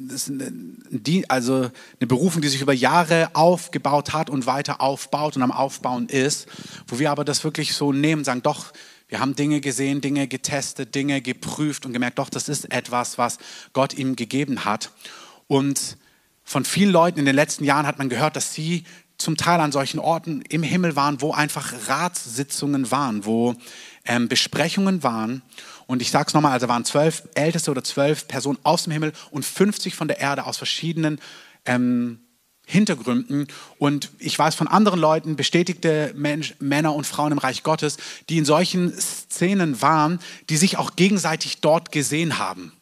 Speaker 1: das ist die, also eine Berufung, die sich über Jahre aufgebaut hat und weiter aufbaut und am Aufbauen ist, wo wir aber das wirklich so nehmen, sagen, doch, wir haben Dinge gesehen, Dinge getestet, Dinge geprüft und gemerkt, doch, das ist etwas, was Gott ihm gegeben hat. Und von vielen Leuten in den letzten Jahren hat man gehört, dass sie zum Teil an solchen Orten im Himmel waren, wo einfach Ratssitzungen waren, wo ähm, Besprechungen waren. Und ich sage es nochmal, also waren zwölf Älteste oder zwölf Personen aus dem Himmel und 50 von der Erde aus verschiedenen ähm, Hintergründen. Und ich weiß von anderen Leuten, bestätigte Mensch, Männer und Frauen im Reich Gottes, die in solchen Szenen waren, die sich auch gegenseitig dort gesehen haben.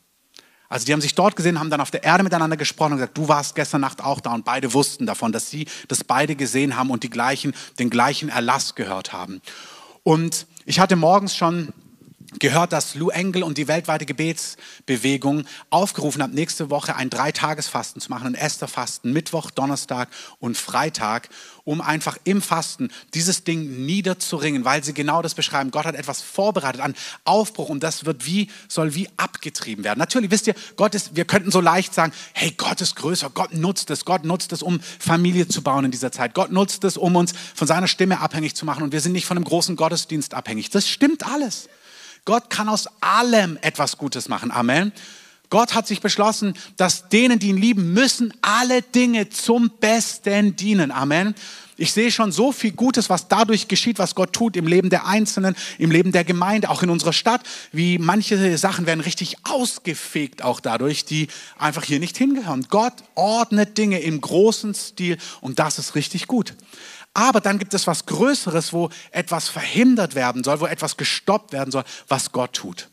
Speaker 1: Also die haben sich dort gesehen, haben dann auf der Erde miteinander gesprochen und gesagt, du warst gestern Nacht auch da und beide wussten davon, dass sie das beide gesehen haben und die gleichen, den gleichen Erlass gehört haben. Und ich hatte morgens schon gehört, dass Lou Engel und die weltweite Gebetsbewegung aufgerufen hat, nächste Woche ein Dreitagesfasten zu machen, ein Esterfasten, Mittwoch, Donnerstag und Freitag, um einfach im Fasten dieses Ding niederzuringen, weil sie genau das beschreiben. Gott hat etwas vorbereitet an Aufbruch und das wird wie, soll wie abgetrieben werden. Natürlich wisst ihr, Gott ist, wir könnten so leicht sagen, hey, Gott ist größer, Gott nutzt es, Gott nutzt es, um Familie zu bauen in dieser Zeit. Gott nutzt es, um uns von seiner Stimme abhängig zu machen und wir sind nicht von einem großen Gottesdienst abhängig. Das stimmt alles. Gott kann aus allem etwas Gutes machen. Amen. Gott hat sich beschlossen, dass denen, die ihn lieben, müssen alle Dinge zum Besten dienen. Amen. Ich sehe schon so viel Gutes, was dadurch geschieht, was Gott tut im Leben der Einzelnen, im Leben der Gemeinde, auch in unserer Stadt. Wie manche Sachen werden richtig ausgefegt auch dadurch, die einfach hier nicht hingehören. Gott ordnet Dinge im großen Stil und das ist richtig gut. Aber dann gibt es was Größeres, wo etwas verhindert werden soll, wo etwas gestoppt werden soll, was Gott tut.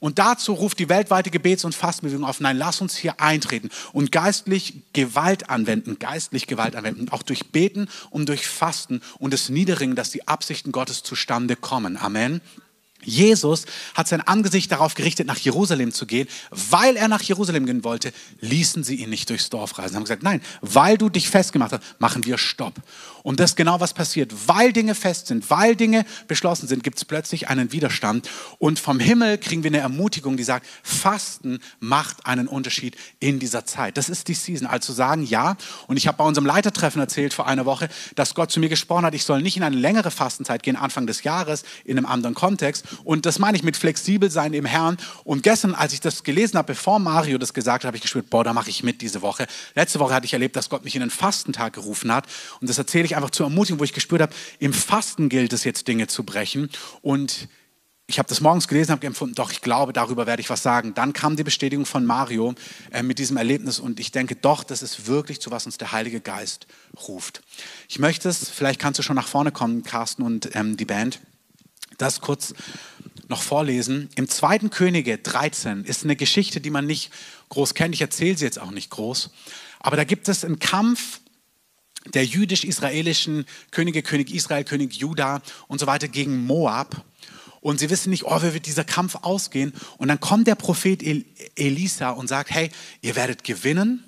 Speaker 1: Und dazu ruft die weltweite Gebets- und Fastenbewegung auf, nein, lass uns hier eintreten und geistlich Gewalt anwenden, geistlich Gewalt anwenden, auch durch Beten und durch Fasten und das Niederringen, dass die Absichten Gottes zustande kommen. Amen. Jesus hat sein Angesicht darauf gerichtet, nach Jerusalem zu gehen. Weil er nach Jerusalem gehen wollte, ließen sie ihn nicht durchs Dorf reisen. Sie haben gesagt, nein, weil du dich festgemacht hast, machen wir Stopp. Und das ist genau was passiert. Weil Dinge fest sind, weil Dinge beschlossen sind, gibt es plötzlich einen Widerstand. Und vom Himmel kriegen wir eine Ermutigung, die sagt, Fasten macht einen Unterschied in dieser Zeit. Das ist die Season. Also sagen, ja. Und ich habe bei unserem Leitertreffen erzählt vor einer Woche, dass Gott zu mir gesprochen hat, ich soll nicht in eine längere Fastenzeit gehen, Anfang des Jahres, in einem anderen Kontext. Und das meine ich mit flexibel sein im Herrn. Und gestern, als ich das gelesen habe, bevor Mario das gesagt hat, habe ich gespürt, boah, da mache ich mit diese Woche. Letzte Woche hatte ich erlebt, dass Gott mich in einen Fastentag gerufen hat. Und das erzähle ich einfach zur Ermutigung, wo ich gespürt habe, im Fasten gilt es jetzt Dinge zu brechen. Und ich habe das morgens gelesen, habe empfunden, doch, ich glaube, darüber werde ich was sagen. Dann kam die Bestätigung von Mario äh, mit diesem Erlebnis und ich denke doch, das ist wirklich zu was uns der Heilige Geist ruft. Ich möchte es, vielleicht kannst du schon nach vorne kommen, Carsten und ähm, die Band, das kurz noch vorlesen. Im zweiten Könige 13 ist eine Geschichte, die man nicht groß kennt. Ich erzähle sie jetzt auch nicht groß. Aber da gibt es einen Kampf der jüdisch-israelischen Könige, König Israel, König Juda und so weiter gegen Moab. Und sie wissen nicht, oh, wie wird dieser Kampf ausgehen? Und dann kommt der Prophet Elisa und sagt, hey, ihr werdet gewinnen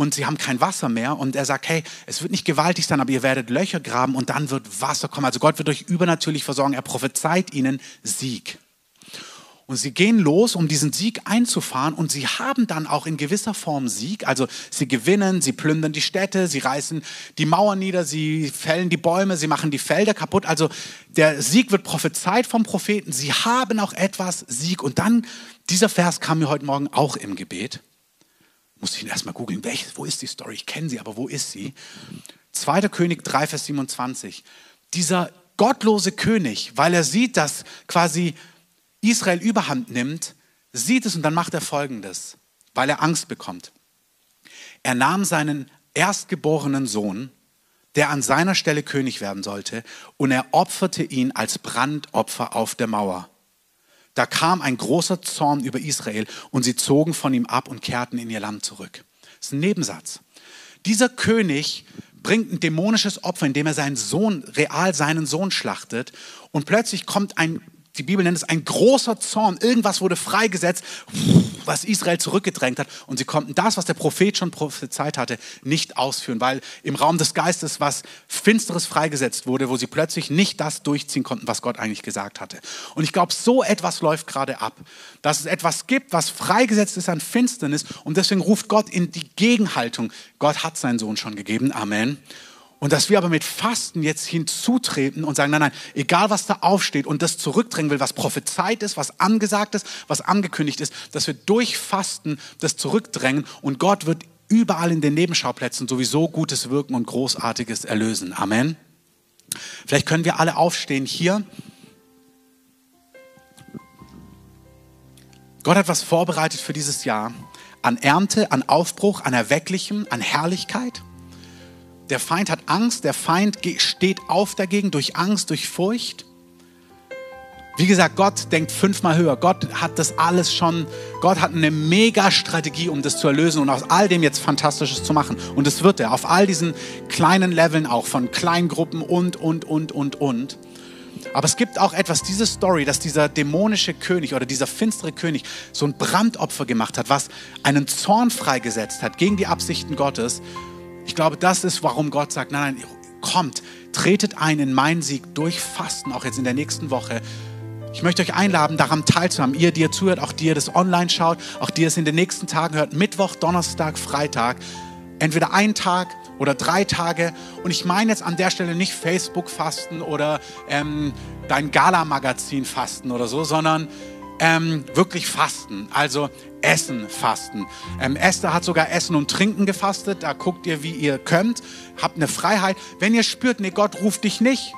Speaker 1: und sie haben kein Wasser mehr. Und er sagt, hey, es wird nicht gewaltig sein, aber ihr werdet Löcher graben und dann wird Wasser kommen. Also Gott wird euch übernatürlich versorgen. Er prophezeit ihnen Sieg. Und sie gehen los, um diesen Sieg einzufahren und sie haben dann auch in gewisser Form Sieg. Also sie gewinnen, sie plündern die Städte, sie reißen die Mauern nieder, sie fällen die Bäume, sie machen die Felder kaputt. Also der Sieg wird prophezeit vom Propheten. Sie haben auch etwas Sieg. Und dann, dieser Vers kam mir heute Morgen auch im Gebet. Muss ich ihn erstmal googeln, wo ist die Story? Ich kenne sie, aber wo ist sie? 2. König 3, Vers 27. Dieser gottlose König, weil er sieht, dass quasi Israel überhand nimmt, sieht es und dann macht er Folgendes, weil er Angst bekommt. Er nahm seinen erstgeborenen Sohn, der an seiner Stelle König werden sollte, und er opferte ihn als Brandopfer auf der Mauer. Da kam ein großer Zorn über Israel und sie zogen von ihm ab und kehrten in ihr Land zurück. Das ist ein Nebensatz. Dieser König bringt ein dämonisches Opfer, indem er seinen Sohn, real seinen Sohn schlachtet und plötzlich kommt ein die Bibel nennt es ein großer Zorn. Irgendwas wurde freigesetzt, was Israel zurückgedrängt hat. Und sie konnten das, was der Prophet schon prophezeit hatte, nicht ausführen, weil im Raum des Geistes was Finsteres freigesetzt wurde, wo sie plötzlich nicht das durchziehen konnten, was Gott eigentlich gesagt hatte. Und ich glaube, so etwas läuft gerade ab. Dass es etwas gibt, was freigesetzt ist an Finsternis. Und deswegen ruft Gott in die Gegenhaltung. Gott hat seinen Sohn schon gegeben. Amen. Und dass wir aber mit Fasten jetzt hinzutreten und sagen, nein, nein, egal was da aufsteht und das zurückdrängen will, was prophezeit ist, was angesagt ist, was angekündigt ist, dass wir durch Fasten das zurückdrängen und Gott wird überall in den Nebenschauplätzen sowieso Gutes wirken und Großartiges erlösen. Amen. Vielleicht können wir alle aufstehen hier. Gott hat was vorbereitet für dieses Jahr an Ernte, an Aufbruch, an Erwecklichem, an Herrlichkeit. Der Feind hat Angst, der Feind steht auf dagegen durch Angst, durch Furcht. Wie gesagt, Gott denkt fünfmal höher. Gott hat das alles schon, Gott hat eine mega Strategie, um das zu erlösen und aus all dem jetzt Fantastisches zu machen. Und das wird er, auf all diesen kleinen Leveln auch, von Kleingruppen und, und, und, und, und. Aber es gibt auch etwas, diese Story, dass dieser dämonische König oder dieser finstere König so ein Brandopfer gemacht hat, was einen Zorn freigesetzt hat gegen die Absichten Gottes. Ich glaube, das ist, warum Gott sagt, nein, nein, kommt, tretet ein in meinen Sieg durch Fasten, auch jetzt in der nächsten Woche. Ich möchte euch einladen, daran teilzuhaben. Ihr, die ihr zuhört, auch die ihr das online schaut, auch die ihr es in den nächsten Tagen hört, Mittwoch, Donnerstag, Freitag. Entweder ein Tag oder drei Tage. Und ich meine jetzt an der Stelle nicht Facebook-Fasten oder ähm, dein Gala-Magazin fasten oder so, sondern ähm, wirklich fasten. Also Essen fasten. Ähm, Esther hat sogar Essen und Trinken gefastet. Da guckt ihr, wie ihr könnt. Habt eine Freiheit. Wenn ihr spürt, nee, Gott ruft dich nicht,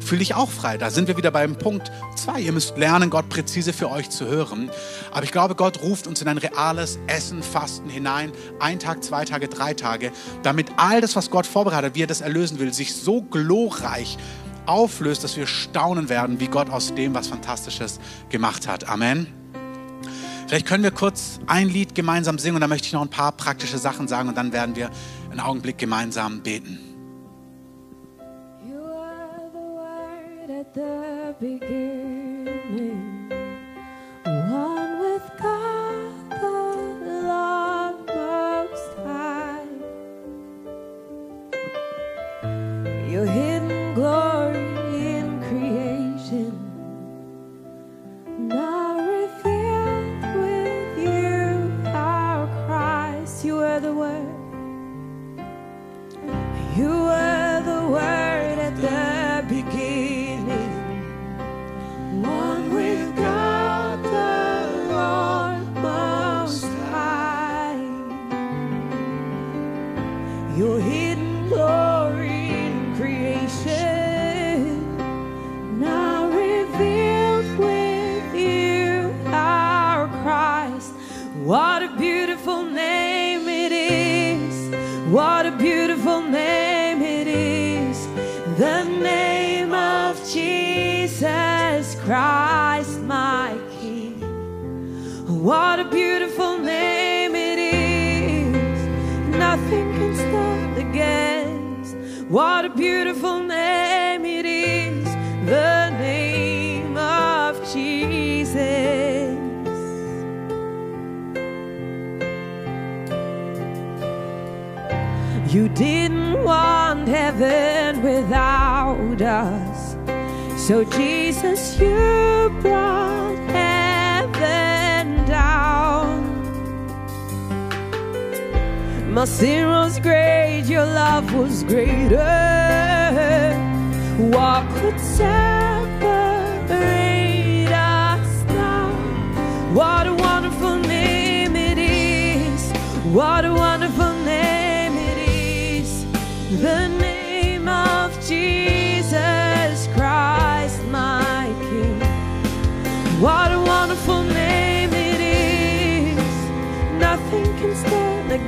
Speaker 1: fühle ich auch frei. Da sind wir wieder beim Punkt zwei. Ihr müsst lernen, Gott präzise für euch zu hören. Aber ich glaube, Gott ruft uns in ein reales Essen, Fasten hinein. Ein Tag, zwei Tage, drei Tage. Damit all das, was Gott vorbereitet, wie er das erlösen will, sich so glorreich auflöst, dass wir staunen werden, wie Gott aus dem was Fantastisches gemacht hat. Amen. Vielleicht können wir kurz ein Lied gemeinsam singen und dann möchte ich noch ein paar praktische Sachen sagen und dann werden wir einen Augenblick gemeinsam beten. You are the word at the beginning.
Speaker 3: Us. So, Jesus, you brought heaven down. My sin was great, your love was greater. What could separate us now? What a wonderful name it is! What a wonderful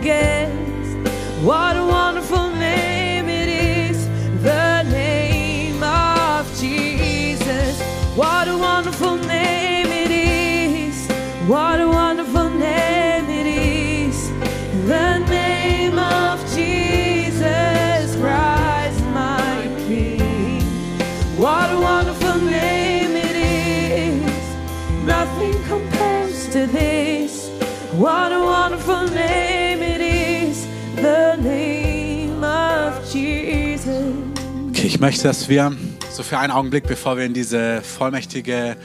Speaker 3: guess what
Speaker 1: one möchte, dass wir so für einen Augenblick, bevor wir in diese vollmächtige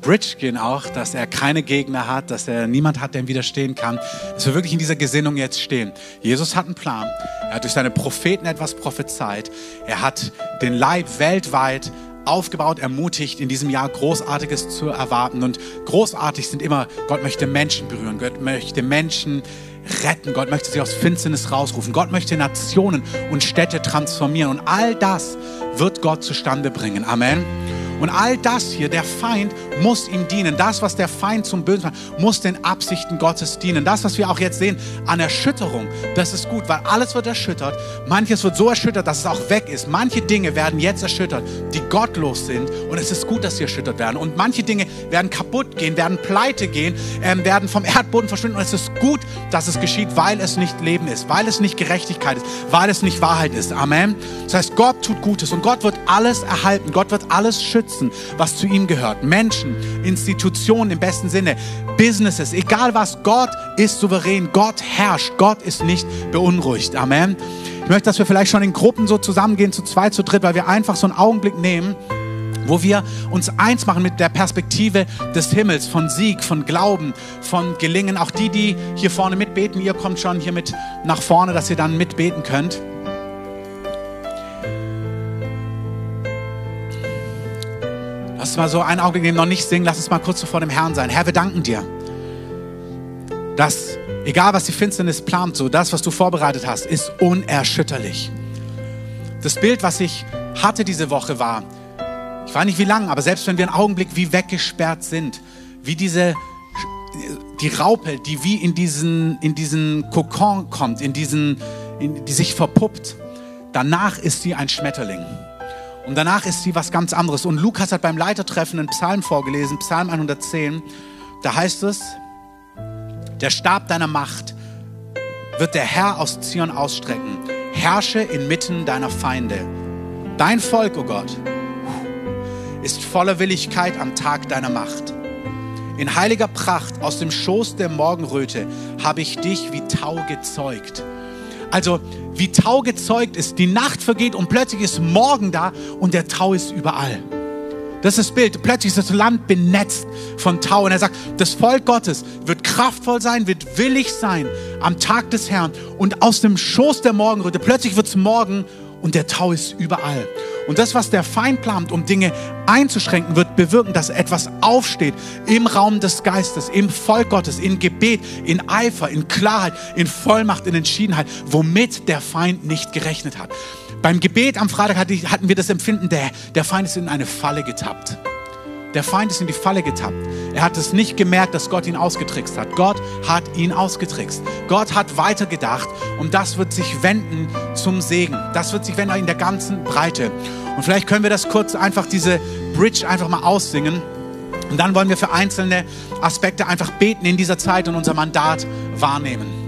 Speaker 1: Bridge gehen auch, dass er keine Gegner hat, dass er niemand hat, der ihm widerstehen kann, dass wir wirklich in dieser Gesinnung jetzt stehen. Jesus hat einen Plan. Er hat durch seine Propheten etwas prophezeit. Er hat den Leib weltweit aufgebaut, ermutigt, in diesem Jahr Großartiges zu erwarten. Und großartig sind immer, Gott möchte Menschen berühren, Gott möchte Menschen retten, Gott möchte sie aus Finsternis rausrufen, Gott möchte Nationen und Städte transformieren. Und all das wird Gott zustande bringen. Amen. Und all das hier, der Feind muss ihm dienen. Das, was der Feind zum Bösen macht, muss den Absichten Gottes dienen. Das, was wir auch jetzt sehen an Erschütterung, das ist gut, weil alles wird erschüttert. Manches wird so erschüttert, dass es auch weg ist. Manche Dinge werden jetzt erschüttert, die gottlos sind. Und es ist gut, dass sie erschüttert werden. Und manche Dinge werden kaputt gehen, werden pleite gehen, ähm, werden vom Erdboden verschwinden. Und es ist gut, dass es geschieht, weil es nicht Leben ist, weil es nicht Gerechtigkeit ist, weil es nicht Wahrheit ist. Amen. Das heißt, Gott tut Gutes und Gott wird alles erhalten. Gott wird alles schützen, was zu ihm gehört. Menschen, Institutionen im besten Sinne, Businesses, egal was. Gott ist souverän. Gott herrscht. Gott ist nicht beunruhigt. Amen. Ich möchte, dass wir vielleicht schon in Gruppen so zusammengehen, zu zweit, zu dritt, weil wir einfach so einen Augenblick nehmen wo wir uns eins machen mit der Perspektive des Himmels, von Sieg, von Glauben, von Gelingen. Auch die, die hier vorne mitbeten, ihr kommt schon hier mit nach vorne, dass ihr dann mitbeten könnt. Lass uns mal so einen Augenblick nehmen, noch nicht singen, lass uns mal kurz so vor dem Herrn sein. Herr, wir danken dir, dass egal was die Finsternis plant, so das, was du vorbereitet hast, ist unerschütterlich. Das Bild, was ich hatte diese Woche war, ich weiß nicht wie lang, aber selbst wenn wir einen Augenblick wie weggesperrt sind, wie diese, die Raupe, die wie in diesen, in diesen Kokon kommt, in diesen, in, die sich verpuppt, danach ist sie ein Schmetterling. Und danach ist sie was ganz anderes. Und Lukas hat beim Leitertreffen einen Psalm vorgelesen, Psalm 110. Da heißt es, der Stab deiner Macht wird der Herr aus Zion ausstrecken. Herrsche inmitten deiner Feinde. Dein Volk, o oh Gott, ist voller Willigkeit am Tag deiner Macht. In heiliger Pracht aus dem Schoß der Morgenröte habe ich dich wie Tau gezeugt. Also wie Tau gezeugt ist, die Nacht vergeht und plötzlich ist Morgen da und der Tau ist überall. Das ist das Bild. Plötzlich ist das Land benetzt von Tau. Und er sagt, das Volk Gottes wird kraftvoll sein, wird willig sein am Tag des Herrn. Und aus dem Schoß der Morgenröte, plötzlich wird es morgen und der Tau ist überall. Und das, was der Feind plant, um Dinge einzuschränken, wird bewirken, dass etwas aufsteht im Raum des Geistes, im Volk Gottes, in Gebet, in Eifer, in Klarheit, in Vollmacht, in Entschiedenheit, womit der Feind nicht gerechnet hat. Beim Gebet am Freitag hatten wir das Empfinden, der, der Feind ist in eine Falle getappt. Der Feind ist in die Falle getappt. Er hat es nicht gemerkt, dass Gott ihn ausgetrickst hat. Gott hat ihn ausgetrickst. Gott hat weitergedacht und das wird sich wenden zum Segen. Das wird sich wenden in der ganzen Breite. Und vielleicht können wir das kurz einfach, diese Bridge einfach mal aussingen. Und dann wollen wir für einzelne Aspekte einfach beten in dieser Zeit und unser Mandat wahrnehmen.